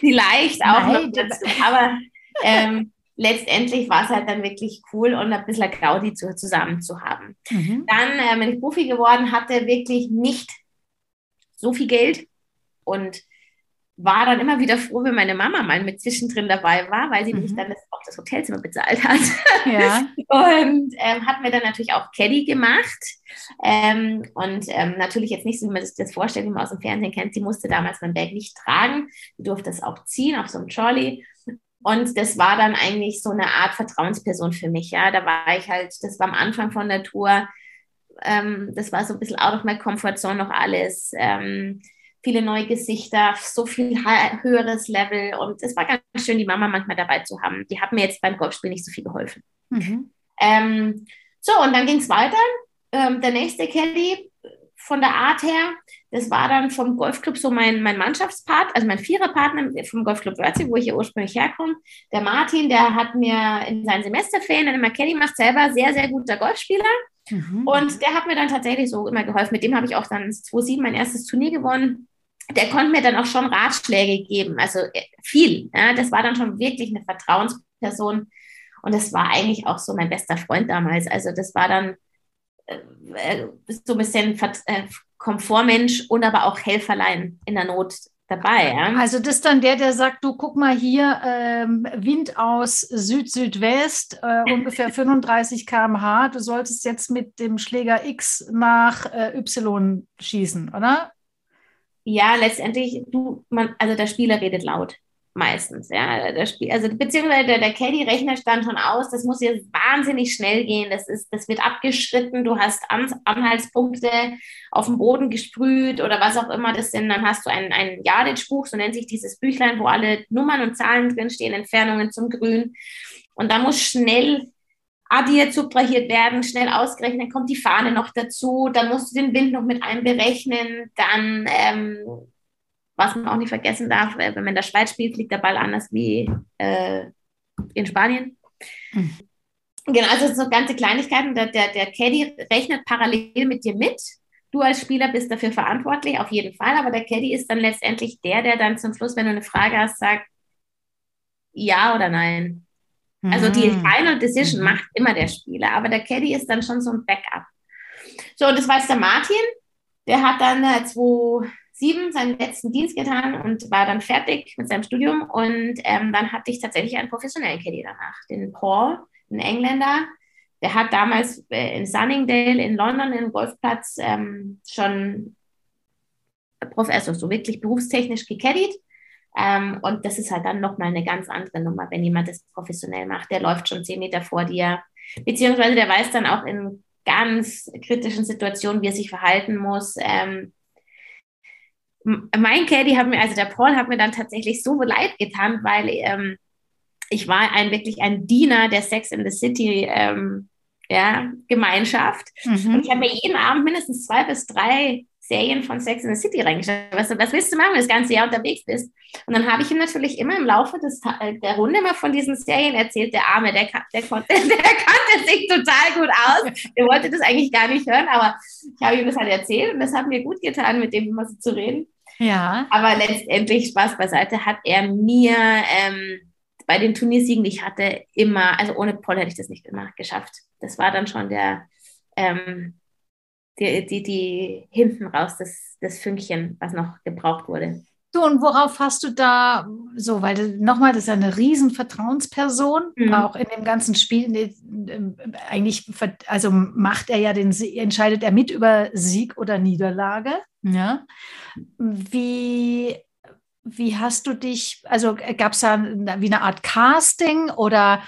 Vielleicht auch Nein, noch dazu. Aber ähm, letztendlich war es halt dann wirklich cool und ein bisschen Claudi zu, zusammen zu haben. Mhm. Dann äh, bin ich Profi geworden, hatte wirklich nicht so viel Geld und war dann immer wieder froh, wenn meine Mama mal mit zwischendrin dabei war, weil sie mhm. nämlich dann das, auch das Hotelzimmer bezahlt hat. Ja. und ähm, hat mir dann natürlich auch Caddy gemacht. Ähm, und ähm, natürlich jetzt nicht so, wie man sich das vorstellt, wie man aus dem Fernsehen kennt. Sie musste damals mein Bag nicht tragen. Sie durfte es auch ziehen auf so einem Trolley. Und das war dann eigentlich so eine Art Vertrauensperson für mich. Ja, da war ich halt, das war am Anfang von der Tour. Ähm, das war so ein bisschen out of my comfort zone noch alles. Viele neue Gesichter, so viel höheres Level. Und es war ganz schön, die Mama manchmal dabei zu haben. Die hat mir jetzt beim Golfspiel nicht so viel geholfen. Mhm. Ähm, so, und dann ging es weiter. Ähm, der nächste Caddy von der Art her, das war dann vom Golfclub so mein, mein Mannschaftspart, also mein Viererpartner vom Golfclub Wörthsee, wo ich hier ursprünglich herkomme. Der Martin, der hat mir in seinen Semesterferien dann immer Caddy macht, selber sehr, sehr guter Golfspieler. Mhm. Und der hat mir dann tatsächlich so immer geholfen. Mit dem habe ich auch dann 2007 mein erstes Turnier gewonnen der konnte mir dann auch schon Ratschläge geben, also äh, viel. Ja, das war dann schon wirklich eine Vertrauensperson und das war eigentlich auch so mein bester Freund damals. Also das war dann äh, äh so ein bisschen äh, Komfortmensch und aber auch Helferlein in der Not dabei. Ja? Also das ist dann der, der sagt, du guck mal hier, ähm, Wind aus Süd-Südwest, äh, ungefähr 35 km/h, du solltest jetzt mit dem Schläger X nach äh, Y schießen, oder? Ja, letztendlich, du, man, also der Spieler redet laut. Meistens, ja. Der Spiel, also beziehungsweise der, der Caddy rechnet dann schon aus, das muss jetzt wahnsinnig schnell gehen, das, ist, das wird abgeschritten, du hast An Anhaltspunkte auf dem Boden gesprüht oder was auch immer das sind. Dann hast du ein, ein Yardage-Buch, so nennt sich dieses Büchlein, wo alle Nummern und Zahlen drinstehen, Entfernungen zum Grün. Und da muss schnell addiert, subtrahiert werden, schnell ausgerechnet, dann kommt die Fahne noch dazu, dann musst du den Wind noch mit einberechnen, dann, ähm, was man auch nicht vergessen darf, äh, wenn man in der Schweiz spielt, fliegt der Ball anders wie äh, in Spanien. Mhm. Genau, also so ganze Kleinigkeiten. Der, der, der Caddy rechnet parallel mit dir mit. Du als Spieler bist dafür verantwortlich, auf jeden Fall, aber der Caddy ist dann letztendlich der, der dann zum Schluss, wenn du eine Frage hast, sagt, ja oder nein. Also die mhm. Final Decision mhm. macht immer der Spieler, aber der Caddy ist dann schon so ein Backup. So, und das war jetzt der Martin, der hat dann äh, 2007 seinen letzten Dienst getan und war dann fertig mit seinem Studium und ähm, dann hatte ich tatsächlich einen professionellen Caddy danach, den Paul, einen Engländer, der hat damals äh, in Sunningdale in London im Golfplatz ähm, schon Professor, so wirklich berufstechnisch gecaddied. Ähm, und das ist halt dann nochmal eine ganz andere Nummer, wenn jemand das professionell macht. Der läuft schon zehn Meter vor dir, beziehungsweise der weiß dann auch in ganz kritischen Situationen, wie er sich verhalten muss. Ähm, mein Caddy hat mir, also der Paul hat mir dann tatsächlich so leid getan, weil ähm, ich war ein wirklich ein Diener der Sex in the City ähm, ja, Gemeinschaft. Mhm. Und ich habe mir jeden Abend mindestens zwei bis drei Serien von Sex in the City reingestellt. Was, was willst du machen, wenn du das ganze Jahr unterwegs bist? Und dann habe ich ihm natürlich immer im Laufe des, der Runde immer von diesen Serien erzählt. Der Arme, der, der, konnte, der kannte sich total gut aus. Der wollte das eigentlich gar nicht hören, aber ich habe ihm das halt erzählt und das hat mir gut getan, mit dem immer so zu reden. Ja. Aber letztendlich, Spaß beiseite, hat er mir ähm, bei den Turniersiegen, die ich hatte, immer, also ohne Paul hätte ich das nicht immer geschafft. Das war dann schon der, ähm, die, die, die hinten raus, das, das Fünkchen, was noch gebraucht wurde. Du, und worauf hast du da so, weil nochmal, das ist eine riesen Vertrauensperson, mhm. auch in dem ganzen Spiel, äh, eigentlich, also macht er ja den, entscheidet er mit über Sieg oder Niederlage. Ja. Wie, wie hast du dich, also gab es da wie eine Art Casting oder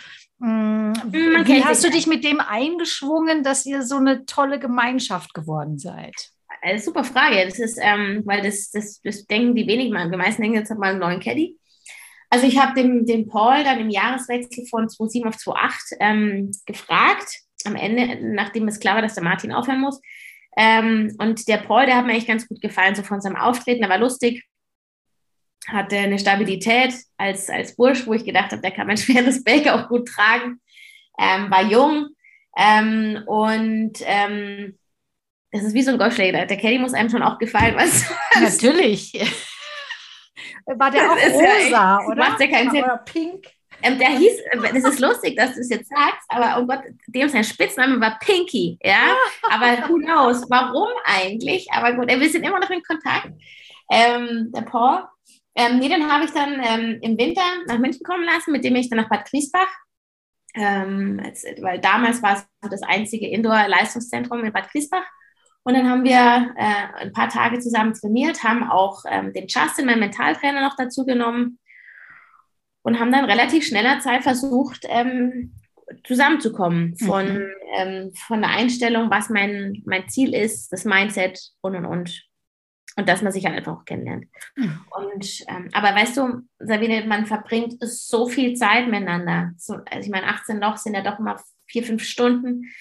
hm, wie hast du dich mit dem eingeschwungen, dass ihr so eine tolle Gemeinschaft geworden seid? Eine super Frage. Das ist, ähm, weil das, das, das denken die wenigen mal. Die meisten denken jetzt mal einen neuen Caddy. Also ich habe den, den Paul dann im Jahreswechsel von 2007 auf 2008 ähm, gefragt, am Ende, nachdem es klar war, dass der Martin aufhören muss. Ähm, und der Paul, der hat mir echt ganz gut gefallen, so von seinem Auftreten. Er war lustig, hatte eine Stabilität als, als Bursch, wo ich gedacht habe, der kann mein schweres Bag auch gut tragen. Ähm, war jung ähm, und ähm, das ist wie so ein Golfschläger. Der Caddy muss einem schon auch gefallen, was? Natürlich. War der auch rosa, ja oder? Macht ja keinen Sinn. Oder pink. Ähm, der hieß, das ist lustig, dass du es jetzt sagst, aber oh Gott, dem sein Spitzname war Pinky, ja. Aber who knows, warum eigentlich? Aber gut, wir sind immer noch in Kontakt. Ähm, der Paul. Ähm, nee, den habe ich dann ähm, im Winter nach München kommen lassen, mit dem ich dann nach Bad Griesbach, ähm, weil damals war es das einzige Indoor-Leistungszentrum in Bad Griesbach. Und dann haben wir äh, ein paar Tage zusammen trainiert, haben auch ähm, den Justin, meinen Mentaltrainer, noch dazu genommen und haben dann relativ schneller Zeit versucht, ähm, zusammenzukommen von, mhm. ähm, von der Einstellung, was mein, mein Ziel ist, das Mindset und und und. Und dass man sich halt einfach auch kennenlernt. Mhm. Und, ähm, aber weißt du, Sabine, man verbringt so viel Zeit miteinander. So, also ich meine, 18 Loch sind ja doch immer vier, fünf Stunden.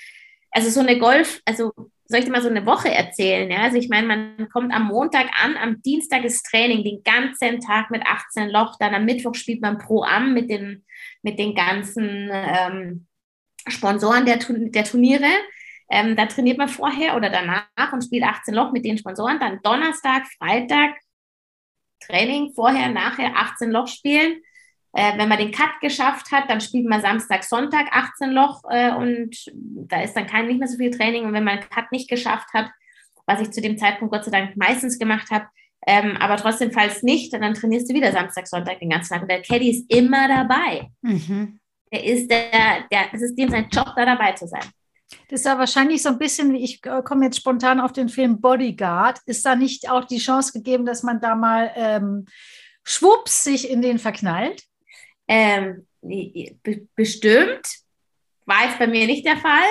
Also so eine Golf, also soll ich dir mal so eine Woche erzählen? Ja? Also ich meine, man kommt am Montag an, am Dienstag ist Training, den ganzen Tag mit 18 Loch, dann am Mittwoch spielt man Pro Am mit den, mit den ganzen ähm, Sponsoren der, der Turniere. Ähm, da trainiert man vorher oder danach und spielt 18 Loch mit den Sponsoren. Dann Donnerstag, Freitag Training, vorher, nachher 18 Loch spielen. Äh, wenn man den Cut geschafft hat, dann spielt man Samstag, Sonntag 18 Loch äh, und da ist dann kein nicht mehr so viel Training. Und wenn man den Cut nicht geschafft hat, was ich zu dem Zeitpunkt Gott sei Dank meistens gemacht habe, ähm, aber trotzdem, falls nicht, dann trainierst du wieder Samstag, Sonntag den ganzen Tag. Und der Caddy ist immer dabei. Mhm. Der ist der, der, es ist dem sein Job, da dabei zu sein. Das ist ja wahrscheinlich so ein bisschen, wie ich äh, komme jetzt spontan auf den Film Bodyguard. Ist da nicht auch die Chance gegeben, dass man da mal ähm, schwupps sich in den verknallt? Ähm, bestimmt war jetzt bei mir nicht der Fall.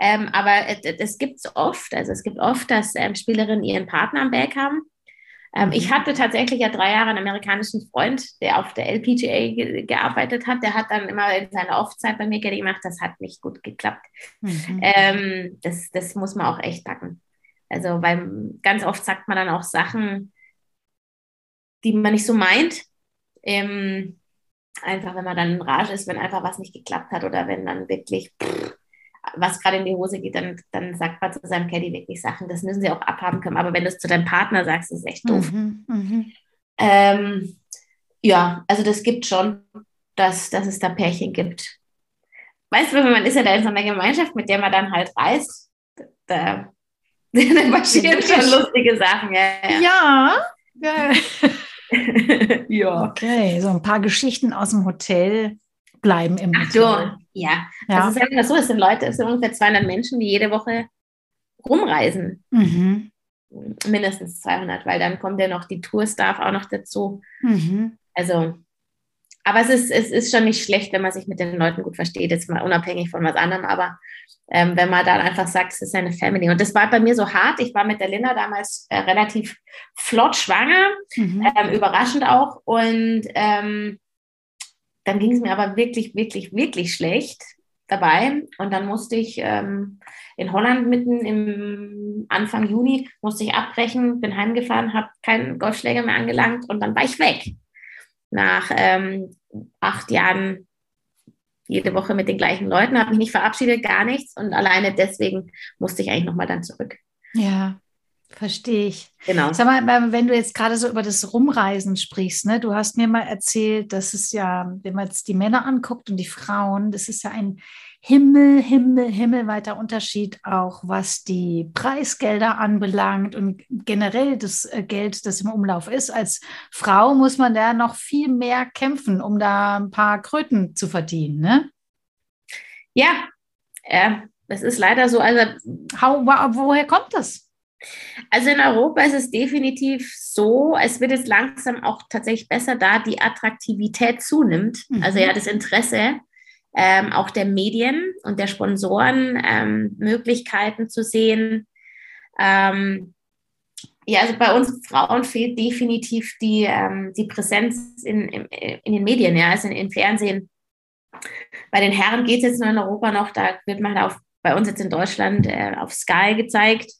Ähm, aber das gibt es oft. Also es gibt oft, dass ähm, Spielerinnen ihren Partner am Berg haben. Ähm, ich mhm. hatte tatsächlich ja drei Jahre einen amerikanischen Freund, der auf der LPGA ge gearbeitet hat. Der hat dann immer in seiner Off-Zeit bei mir gemacht. Das hat nicht gut geklappt. Mhm. Ähm, das, das muss man auch echt packen. Also, weil ganz oft sagt man dann auch Sachen, die man nicht so meint. Ähm, einfach, wenn man dann in Rage ist, wenn einfach was nicht geklappt hat oder wenn dann wirklich pff, was gerade in die Hose geht, dann, dann sagt man zu seinem Caddy wirklich Sachen, das müssen sie auch abhaben können. Aber wenn du es zu deinem Partner sagst, ist es echt doof. Mhm, mh. ähm, ja, also das gibt schon, dass, dass es da Pärchen gibt. Weißt du, man ist ja da in so einer Gemeinschaft, mit der man dann halt reist, da, da passieren schon lustige Sachen. Ja, ja. ja. ja. Okay, so ein paar Geschichten aus dem Hotel bleiben im Ach Hotel. Ja, ja. das ist ja immer so, es sind Leute, es sind ungefähr 200 Menschen, die jede Woche rumreisen. Mhm. Mindestens 200, weil dann kommt ja noch die Tourstaff auch noch dazu. Mhm. Also, aber es ist, es ist schon nicht schlecht, wenn man sich mit den Leuten gut versteht, jetzt mal unabhängig von was anderem, aber ähm, wenn man dann einfach sagt, es ist eine Family. Und das war bei mir so hart. Ich war mit der Linda damals äh, relativ flott schwanger, mhm. ähm, überraschend auch. Und ähm, dann ging es mir aber wirklich, wirklich, wirklich schlecht dabei. Und dann musste ich ähm, in Holland mitten im Anfang Juni musste ich abbrechen, bin heimgefahren, habe keinen Golfschläger mehr angelangt und dann war ich weg. Nach ähm, acht Jahren jede Woche mit den gleichen Leuten, habe mich nicht verabschiedet, gar nichts und alleine deswegen musste ich eigentlich nochmal dann zurück. Ja, verstehe ich. Genau. Sag mal, wenn du jetzt gerade so über das Rumreisen sprichst, ne, du hast mir mal erzählt, dass es ja, wenn man jetzt die Männer anguckt und die Frauen, das ist ja ein Himmel, Himmel, himmelweiter Unterschied auch, was die Preisgelder anbelangt und generell das äh, Geld, das im Umlauf ist. Als Frau muss man da noch viel mehr kämpfen, um da ein paar Kröten zu verdienen, ne? Ja, äh, das ist leider so. Also, How, woher kommt das? Also in Europa ist es definitiv so, es wird jetzt langsam auch tatsächlich besser, da die Attraktivität zunimmt. Mhm. Also ja, das Interesse ähm, auch der Medien und der Sponsoren ähm, Möglichkeiten zu sehen. Ähm, ja, also bei uns Frauen fehlt definitiv die, ähm, die Präsenz in, in, in, den Medien, ja, also im Fernsehen. Bei den Herren geht es jetzt nur in Europa noch, da wird man auf, bei uns jetzt in Deutschland äh, auf Sky gezeigt.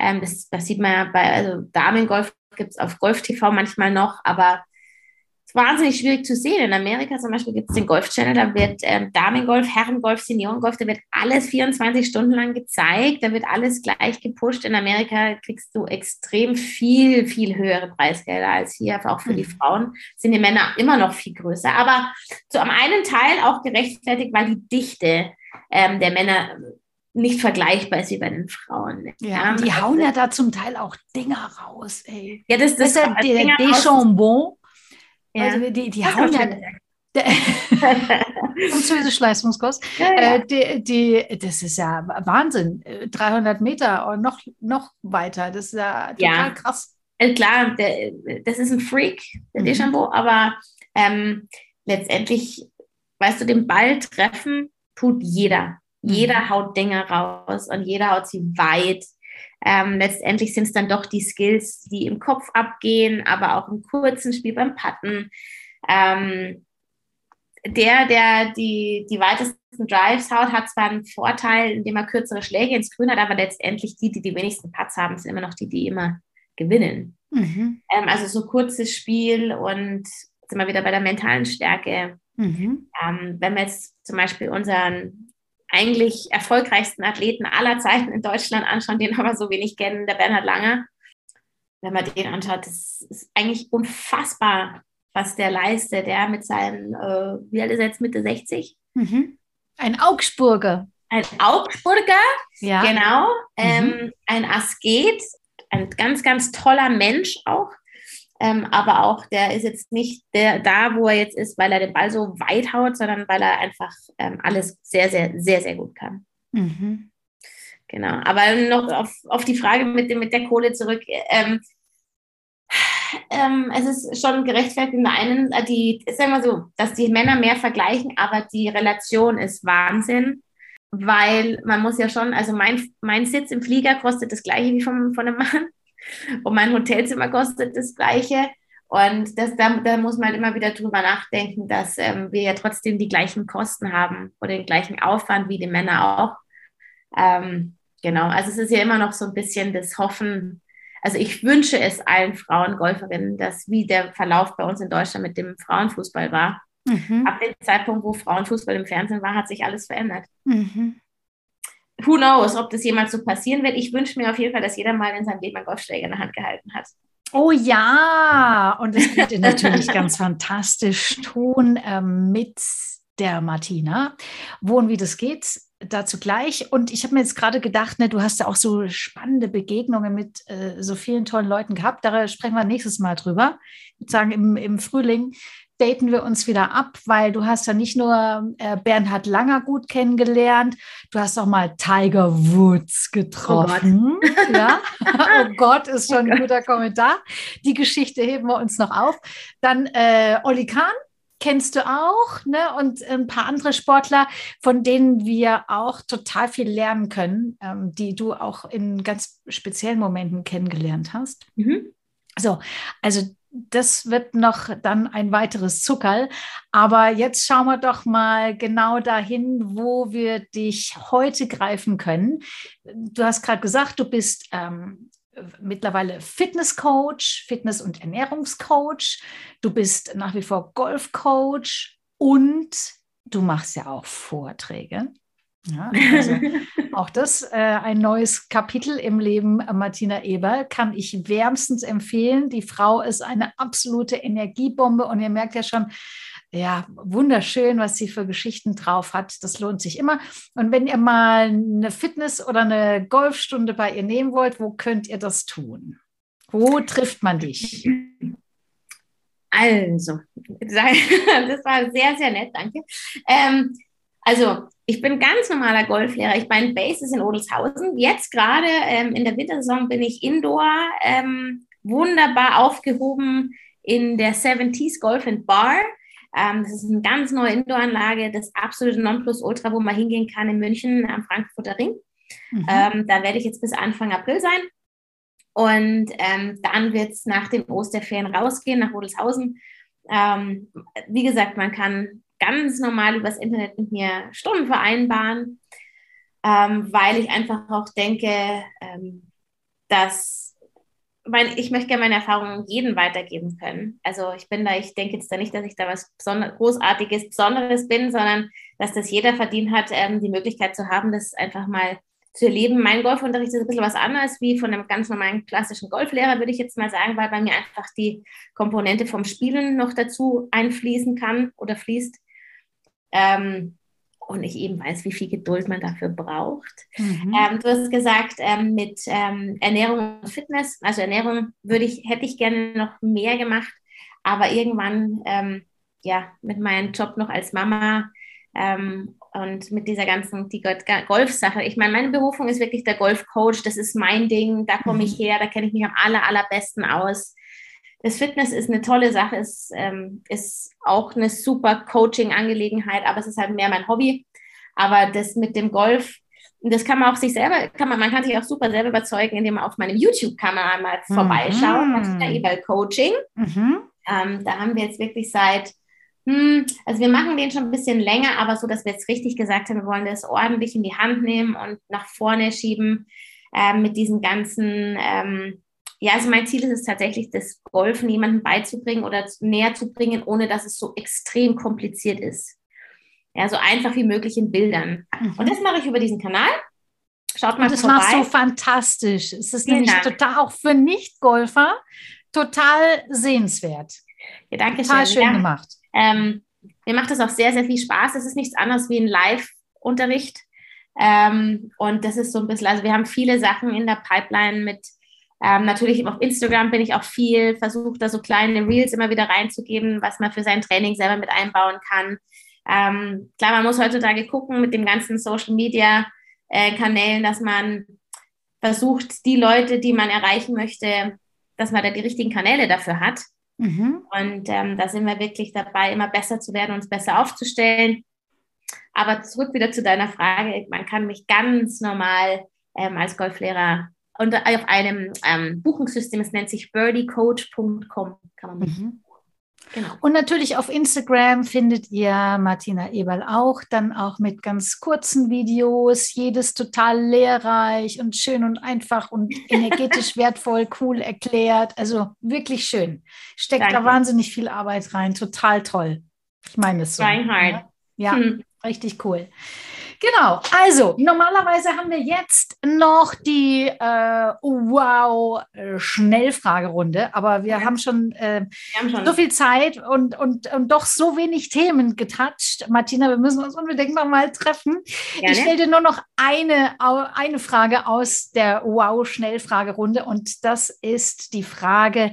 Ähm, das, das, sieht man ja bei, also Damengolf gibt es auf Golf TV manchmal noch, aber wahnsinnig schwierig zu sehen. In Amerika zum Beispiel gibt es den Golf Channel, da wird ähm, Damengolf, Herrengolf, Seniorengolf, da wird alles 24 Stunden lang gezeigt, da wird alles gleich gepusht. In Amerika kriegst du extrem viel, viel höhere Preisgelder als hier, auch für mhm. die Frauen sind die Männer immer noch viel größer. Aber zu am einen Teil auch gerechtfertigt, weil die Dichte ähm, der Männer nicht vergleichbar ist wie bei den Frauen. Ja, die hauen ja da zum Teil auch Dinger raus, ey. Ja, das, das, das ist der, der Deschambon ja. Also die, die hauen ja. Französisch Leistungskurs. Ja, ja. Äh, die, die, das ist ja Wahnsinn. 300 Meter und noch, noch weiter. Das ist ja total ja. krass. Also klar, der, das ist ein Freak, der mhm. Deschambeau, aber ähm, letztendlich, weißt du, den Ball treffen tut jeder. Mhm. Jeder haut Dinge raus und jeder haut sie weit. Ähm, letztendlich sind es dann doch die Skills, die im Kopf abgehen, aber auch im kurzen Spiel beim Putten. Ähm, der, der die, die weitesten Drives haut, hat zwar einen Vorteil, indem er kürzere Schläge ins Grün hat, aber letztendlich die, die die wenigsten Putts haben, sind immer noch die, die immer gewinnen. Mhm. Ähm, also so kurzes Spiel und sind wir wieder bei der mentalen Stärke. Mhm. Ähm, wenn wir jetzt zum Beispiel unseren eigentlich erfolgreichsten Athleten aller Zeiten in Deutschland anschauen, den aber so wenig kennen, der Bernhard Langer. Wenn man den anschaut, das ist eigentlich unfassbar, was der leistet. Der mit seinen, äh, wie alt ist er jetzt, Mitte 60? Mhm. Ein Augsburger. Ein Augsburger, ja. genau. Ähm, mhm. Ein Asket, ein ganz, ganz toller Mensch auch. Ähm, aber auch der ist jetzt nicht der, da, wo er jetzt ist, weil er den Ball so weit haut, sondern weil er einfach ähm, alles sehr, sehr, sehr, sehr gut kann. Mhm. Genau. Aber noch auf, auf die Frage mit, dem, mit der Kohle zurück. Ähm, ähm, es ist schon gerechtfertigt in der einen, äh, die, sagen wir so, dass die Männer mehr vergleichen, aber die Relation ist Wahnsinn, weil man muss ja schon, also mein, mein Sitz im Flieger kostet das gleiche wie vom, von einem Mann. Und mein Hotelzimmer kostet das Gleiche. Und das, da, da muss man immer wieder drüber nachdenken, dass ähm, wir ja trotzdem die gleichen Kosten haben oder den gleichen Aufwand wie die Männer auch. Ähm, genau, also es ist ja immer noch so ein bisschen das Hoffen. Also ich wünsche es allen Frauen Golferinnen, dass wie der Verlauf bei uns in Deutschland mit dem Frauenfußball war. Mhm. Ab dem Zeitpunkt, wo Frauenfußball im Fernsehen war, hat sich alles verändert. Mhm who knows, ob das jemals so passieren wird. Ich wünsche mir auf jeden Fall, dass jeder mal in seinem Leben einen Golfschläger in der Hand gehalten hat. Oh ja, und das könnt ihr natürlich ganz fantastisch tun ähm, mit der Martina. Wo und wie das geht, dazu gleich. Und ich habe mir jetzt gerade gedacht, ne, du hast ja auch so spannende Begegnungen mit äh, so vielen tollen Leuten gehabt. Da sprechen wir nächstes Mal drüber, sozusagen im, im Frühling daten wir uns wieder ab, weil du hast ja nicht nur äh, Bernhard Langer gut kennengelernt, du hast auch mal Tiger Woods getroffen. Oh Gott, ja? oh Gott ist schon ein oh guter Kommentar. Die Geschichte heben wir uns noch auf. Dann äh, Olli Kahn, kennst du auch, ne? Und ein paar andere Sportler, von denen wir auch total viel lernen können, ähm, die du auch in ganz speziellen Momenten kennengelernt hast. Mhm. So, also das wird noch dann ein weiteres Zuckerl. Aber jetzt schauen wir doch mal genau dahin, wo wir dich heute greifen können. Du hast gerade gesagt, du bist ähm, mittlerweile Fitnesscoach, Fitness- und Ernährungscoach. Du bist nach wie vor Golfcoach und du machst ja auch Vorträge. Ja, also auch das äh, ein neues Kapitel im Leben Martina Eber kann ich wärmstens empfehlen. Die Frau ist eine absolute Energiebombe und ihr merkt ja schon, ja, wunderschön, was sie für Geschichten drauf hat. Das lohnt sich immer. Und wenn ihr mal eine Fitness- oder eine Golfstunde bei ihr nehmen wollt, wo könnt ihr das tun? Wo trifft man dich? Also, das war sehr, sehr nett, danke. Ähm, also, ich bin ganz normaler Golflehrer. Ich meine, Base ist in Odelshausen. Jetzt gerade ähm, in der Wintersaison bin ich Indoor ähm, wunderbar aufgehoben in der 70s Golf and Bar. Ähm, das ist eine ganz neue Indoor-Anlage, das absolute Nonplusultra, wo man hingehen kann in München am Frankfurter Ring. Mhm. Ähm, da werde ich jetzt bis Anfang April sein. Und ähm, dann wird es nach den Osterferien rausgehen nach Rodelshausen. Ähm, wie gesagt, man kann ganz normal übers Internet mit mir Stunden vereinbaren, ähm, weil ich einfach auch denke, ähm, dass mein, ich möchte gerne meine Erfahrungen jedem weitergeben können. Also ich bin da, ich denke jetzt da nicht, dass ich da was Besonder Großartiges, Besonderes bin, sondern dass das jeder verdient hat, ähm, die Möglichkeit zu haben, das einfach mal zu erleben. Mein Golfunterricht ist ein bisschen was anderes wie von einem ganz normalen klassischen Golflehrer, würde ich jetzt mal sagen, weil bei mir einfach die Komponente vom Spielen noch dazu einfließen kann oder fließt. Ähm, und ich eben weiß, wie viel Geduld man dafür braucht. Mhm. Ähm, du hast gesagt, ähm, mit ähm, Ernährung und Fitness, also Ernährung würde ich, hätte ich gerne noch mehr gemacht, aber irgendwann, ähm, ja, mit meinem Job noch als Mama ähm, und mit dieser ganzen die Golfsache. Ich meine, meine Berufung ist wirklich der Golfcoach, das ist mein Ding, da komme ich mhm. her, da kenne ich mich am aller, allerbesten aus das Fitness ist eine tolle Sache, ist, ähm, ist auch eine super Coaching-Angelegenheit, aber es ist halt mehr mein Hobby. Aber das mit dem Golf, das kann man auch sich selber, kann man, man kann sich auch super selber überzeugen, indem man auf meinem YouTube-Kanal mal mhm. vorbeischaut, Martina Ebel Coaching. Mhm. Ähm, da haben wir jetzt wirklich seit, hm, also wir machen den schon ein bisschen länger, aber so, dass wir jetzt richtig gesagt haben, wir wollen das ordentlich in die Hand nehmen und nach vorne schieben ähm, mit diesen ganzen ähm, ja, also mein Ziel ist es tatsächlich, das Golfen jemandem beizubringen oder näher zu bringen, ohne dass es so extrem kompliziert ist. Ja, so einfach wie möglich in Bildern. Mhm. Und das mache ich über diesen Kanal. Schaut mal Und das vorbei. machst du fantastisch. Es ist Vielen nämlich Dank. total auch für Nicht-Golfer total sehenswert. Ja, danke total schön. ja. gemacht. Ähm, mir macht das auch sehr, sehr viel Spaß. Es ist nichts anderes wie ein Live-Unterricht. Ähm, und das ist so ein bisschen, also wir haben viele Sachen in der Pipeline mit ähm, natürlich auf Instagram bin ich auch viel, versuche da so kleine Reels immer wieder reinzugeben, was man für sein Training selber mit einbauen kann. Ähm, klar, man muss heutzutage gucken mit den ganzen Social Media äh, Kanälen, dass man versucht, die Leute, die man erreichen möchte, dass man da die richtigen Kanäle dafür hat. Mhm. Und ähm, da sind wir wirklich dabei, immer besser zu werden, uns besser aufzustellen. Aber zurück wieder zu deiner Frage, man kann mich ganz normal ähm, als Golflehrer und auf einem ähm, Buchungssystem, es nennt sich birdiecoach.com, kann man mhm. Genau. Und natürlich auf Instagram findet ihr Martina Eberl auch, dann auch mit ganz kurzen Videos, jedes total lehrreich und schön und einfach und energetisch wertvoll, cool erklärt. Also wirklich schön. Steckt Danke. da wahnsinnig viel Arbeit rein, total toll. Ich meine es so. Reinhard. Ja, ja hm. richtig cool. Genau, also normalerweise haben wir jetzt noch die äh, Wow-Schnellfragerunde, aber wir, ja. haben, schon, äh, wir haben schon so viel Zeit und, und, und doch so wenig Themen getoucht. Martina, wir müssen uns unbedingt nochmal treffen. Gerne. Ich stelle dir nur noch eine, eine Frage aus der Wow-Schnellfragerunde und das ist die Frage,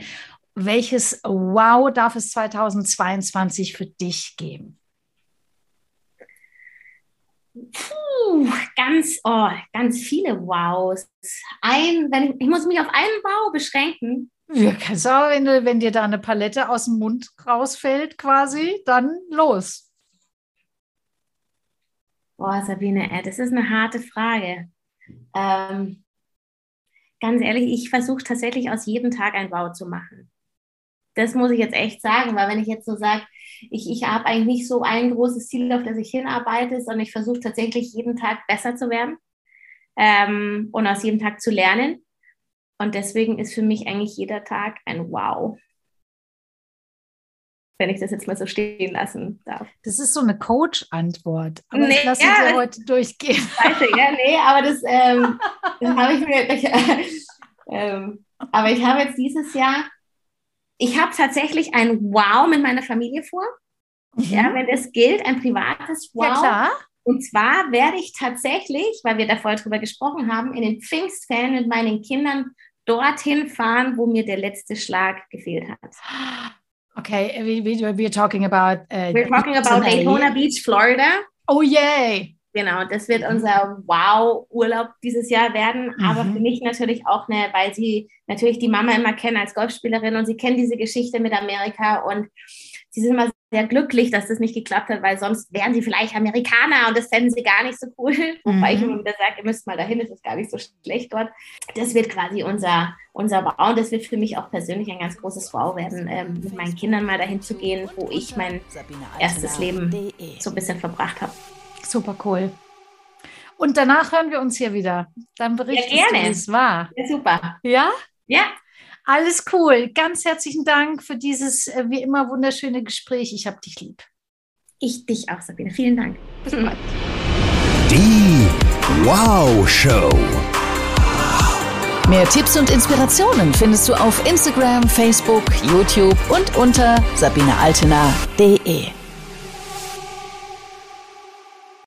welches Wow darf es 2022 für dich geben? Puh, ganz, oh, ganz viele Wows. Ein, wenn ich, ich muss mich auf einen Wow beschränken. Ja, kannst du auch, wenn, du, wenn dir da eine Palette aus dem Mund rausfällt, quasi, dann los. Boah, Sabine, das ist eine harte Frage. Ähm, ganz ehrlich, ich versuche tatsächlich aus jedem Tag ein Wow zu machen. Das muss ich jetzt echt sagen, weil wenn ich jetzt so sage, ich, ich habe eigentlich nicht so ein großes Ziel, auf das ich hinarbeite, sondern ich versuche tatsächlich jeden Tag besser zu werden ähm, und aus jedem Tag zu lernen. Und deswegen ist für mich eigentlich jeder Tag ein Wow. Wenn ich das jetzt mal so stehen lassen darf. Das ist so eine Coach-Antwort. Aber nee, ich lasse ja, dir heute durchgehen. Scheiße, ja, nee, aber das, ähm, das habe ich mir. Äh, ähm, aber ich habe jetzt dieses Jahr ich habe tatsächlich ein Wow mit meiner Familie vor. Mhm. Ja, wenn es gilt, ein privates Wow. Ja, klar. Und zwar werde ich tatsächlich, weil wir da vorher drüber gesprochen haben, in den Pfingstferien mit meinen Kindern dorthin fahren, wo mir der letzte Schlag gefehlt hat. Okay, we, we, we're talking about. Uh, we're talking about Daytona Beach, Florida. Oh yay! Genau, das wird unser Wow-Urlaub dieses Jahr werden. Mhm. Aber für mich natürlich auch eine, weil sie natürlich die Mama immer kennen als Golfspielerin und sie kennen diese Geschichte mit Amerika und sie sind immer sehr glücklich, dass das nicht geklappt hat, weil sonst wären sie vielleicht Amerikaner und das fänden sie gar nicht so cool. Mhm. Wobei ich immer wieder sage, ihr müsst mal dahin, es ist gar nicht so schlecht dort. Das wird quasi unser, unser Wow und das wird für mich auch persönlich ein ganz großes Wow werden, ähm, mit meinen Kindern mal dahin zu gehen, wo ich mein erstes Leben so ein bisschen verbracht habe. Super cool. Und danach hören wir uns hier wieder. Dann berichtest ja, gerne. du, wie es war. Ja, super. Ja? Ja. Alles cool. Ganz herzlichen Dank für dieses äh, wie immer wunderschöne Gespräch. Ich habe dich lieb. Ich dich auch, Sabine. Vielen Dank. Bis bald. Die Wow Show. Mehr Tipps und Inspirationen findest du auf Instagram, Facebook, YouTube und unter sabinealtener.de.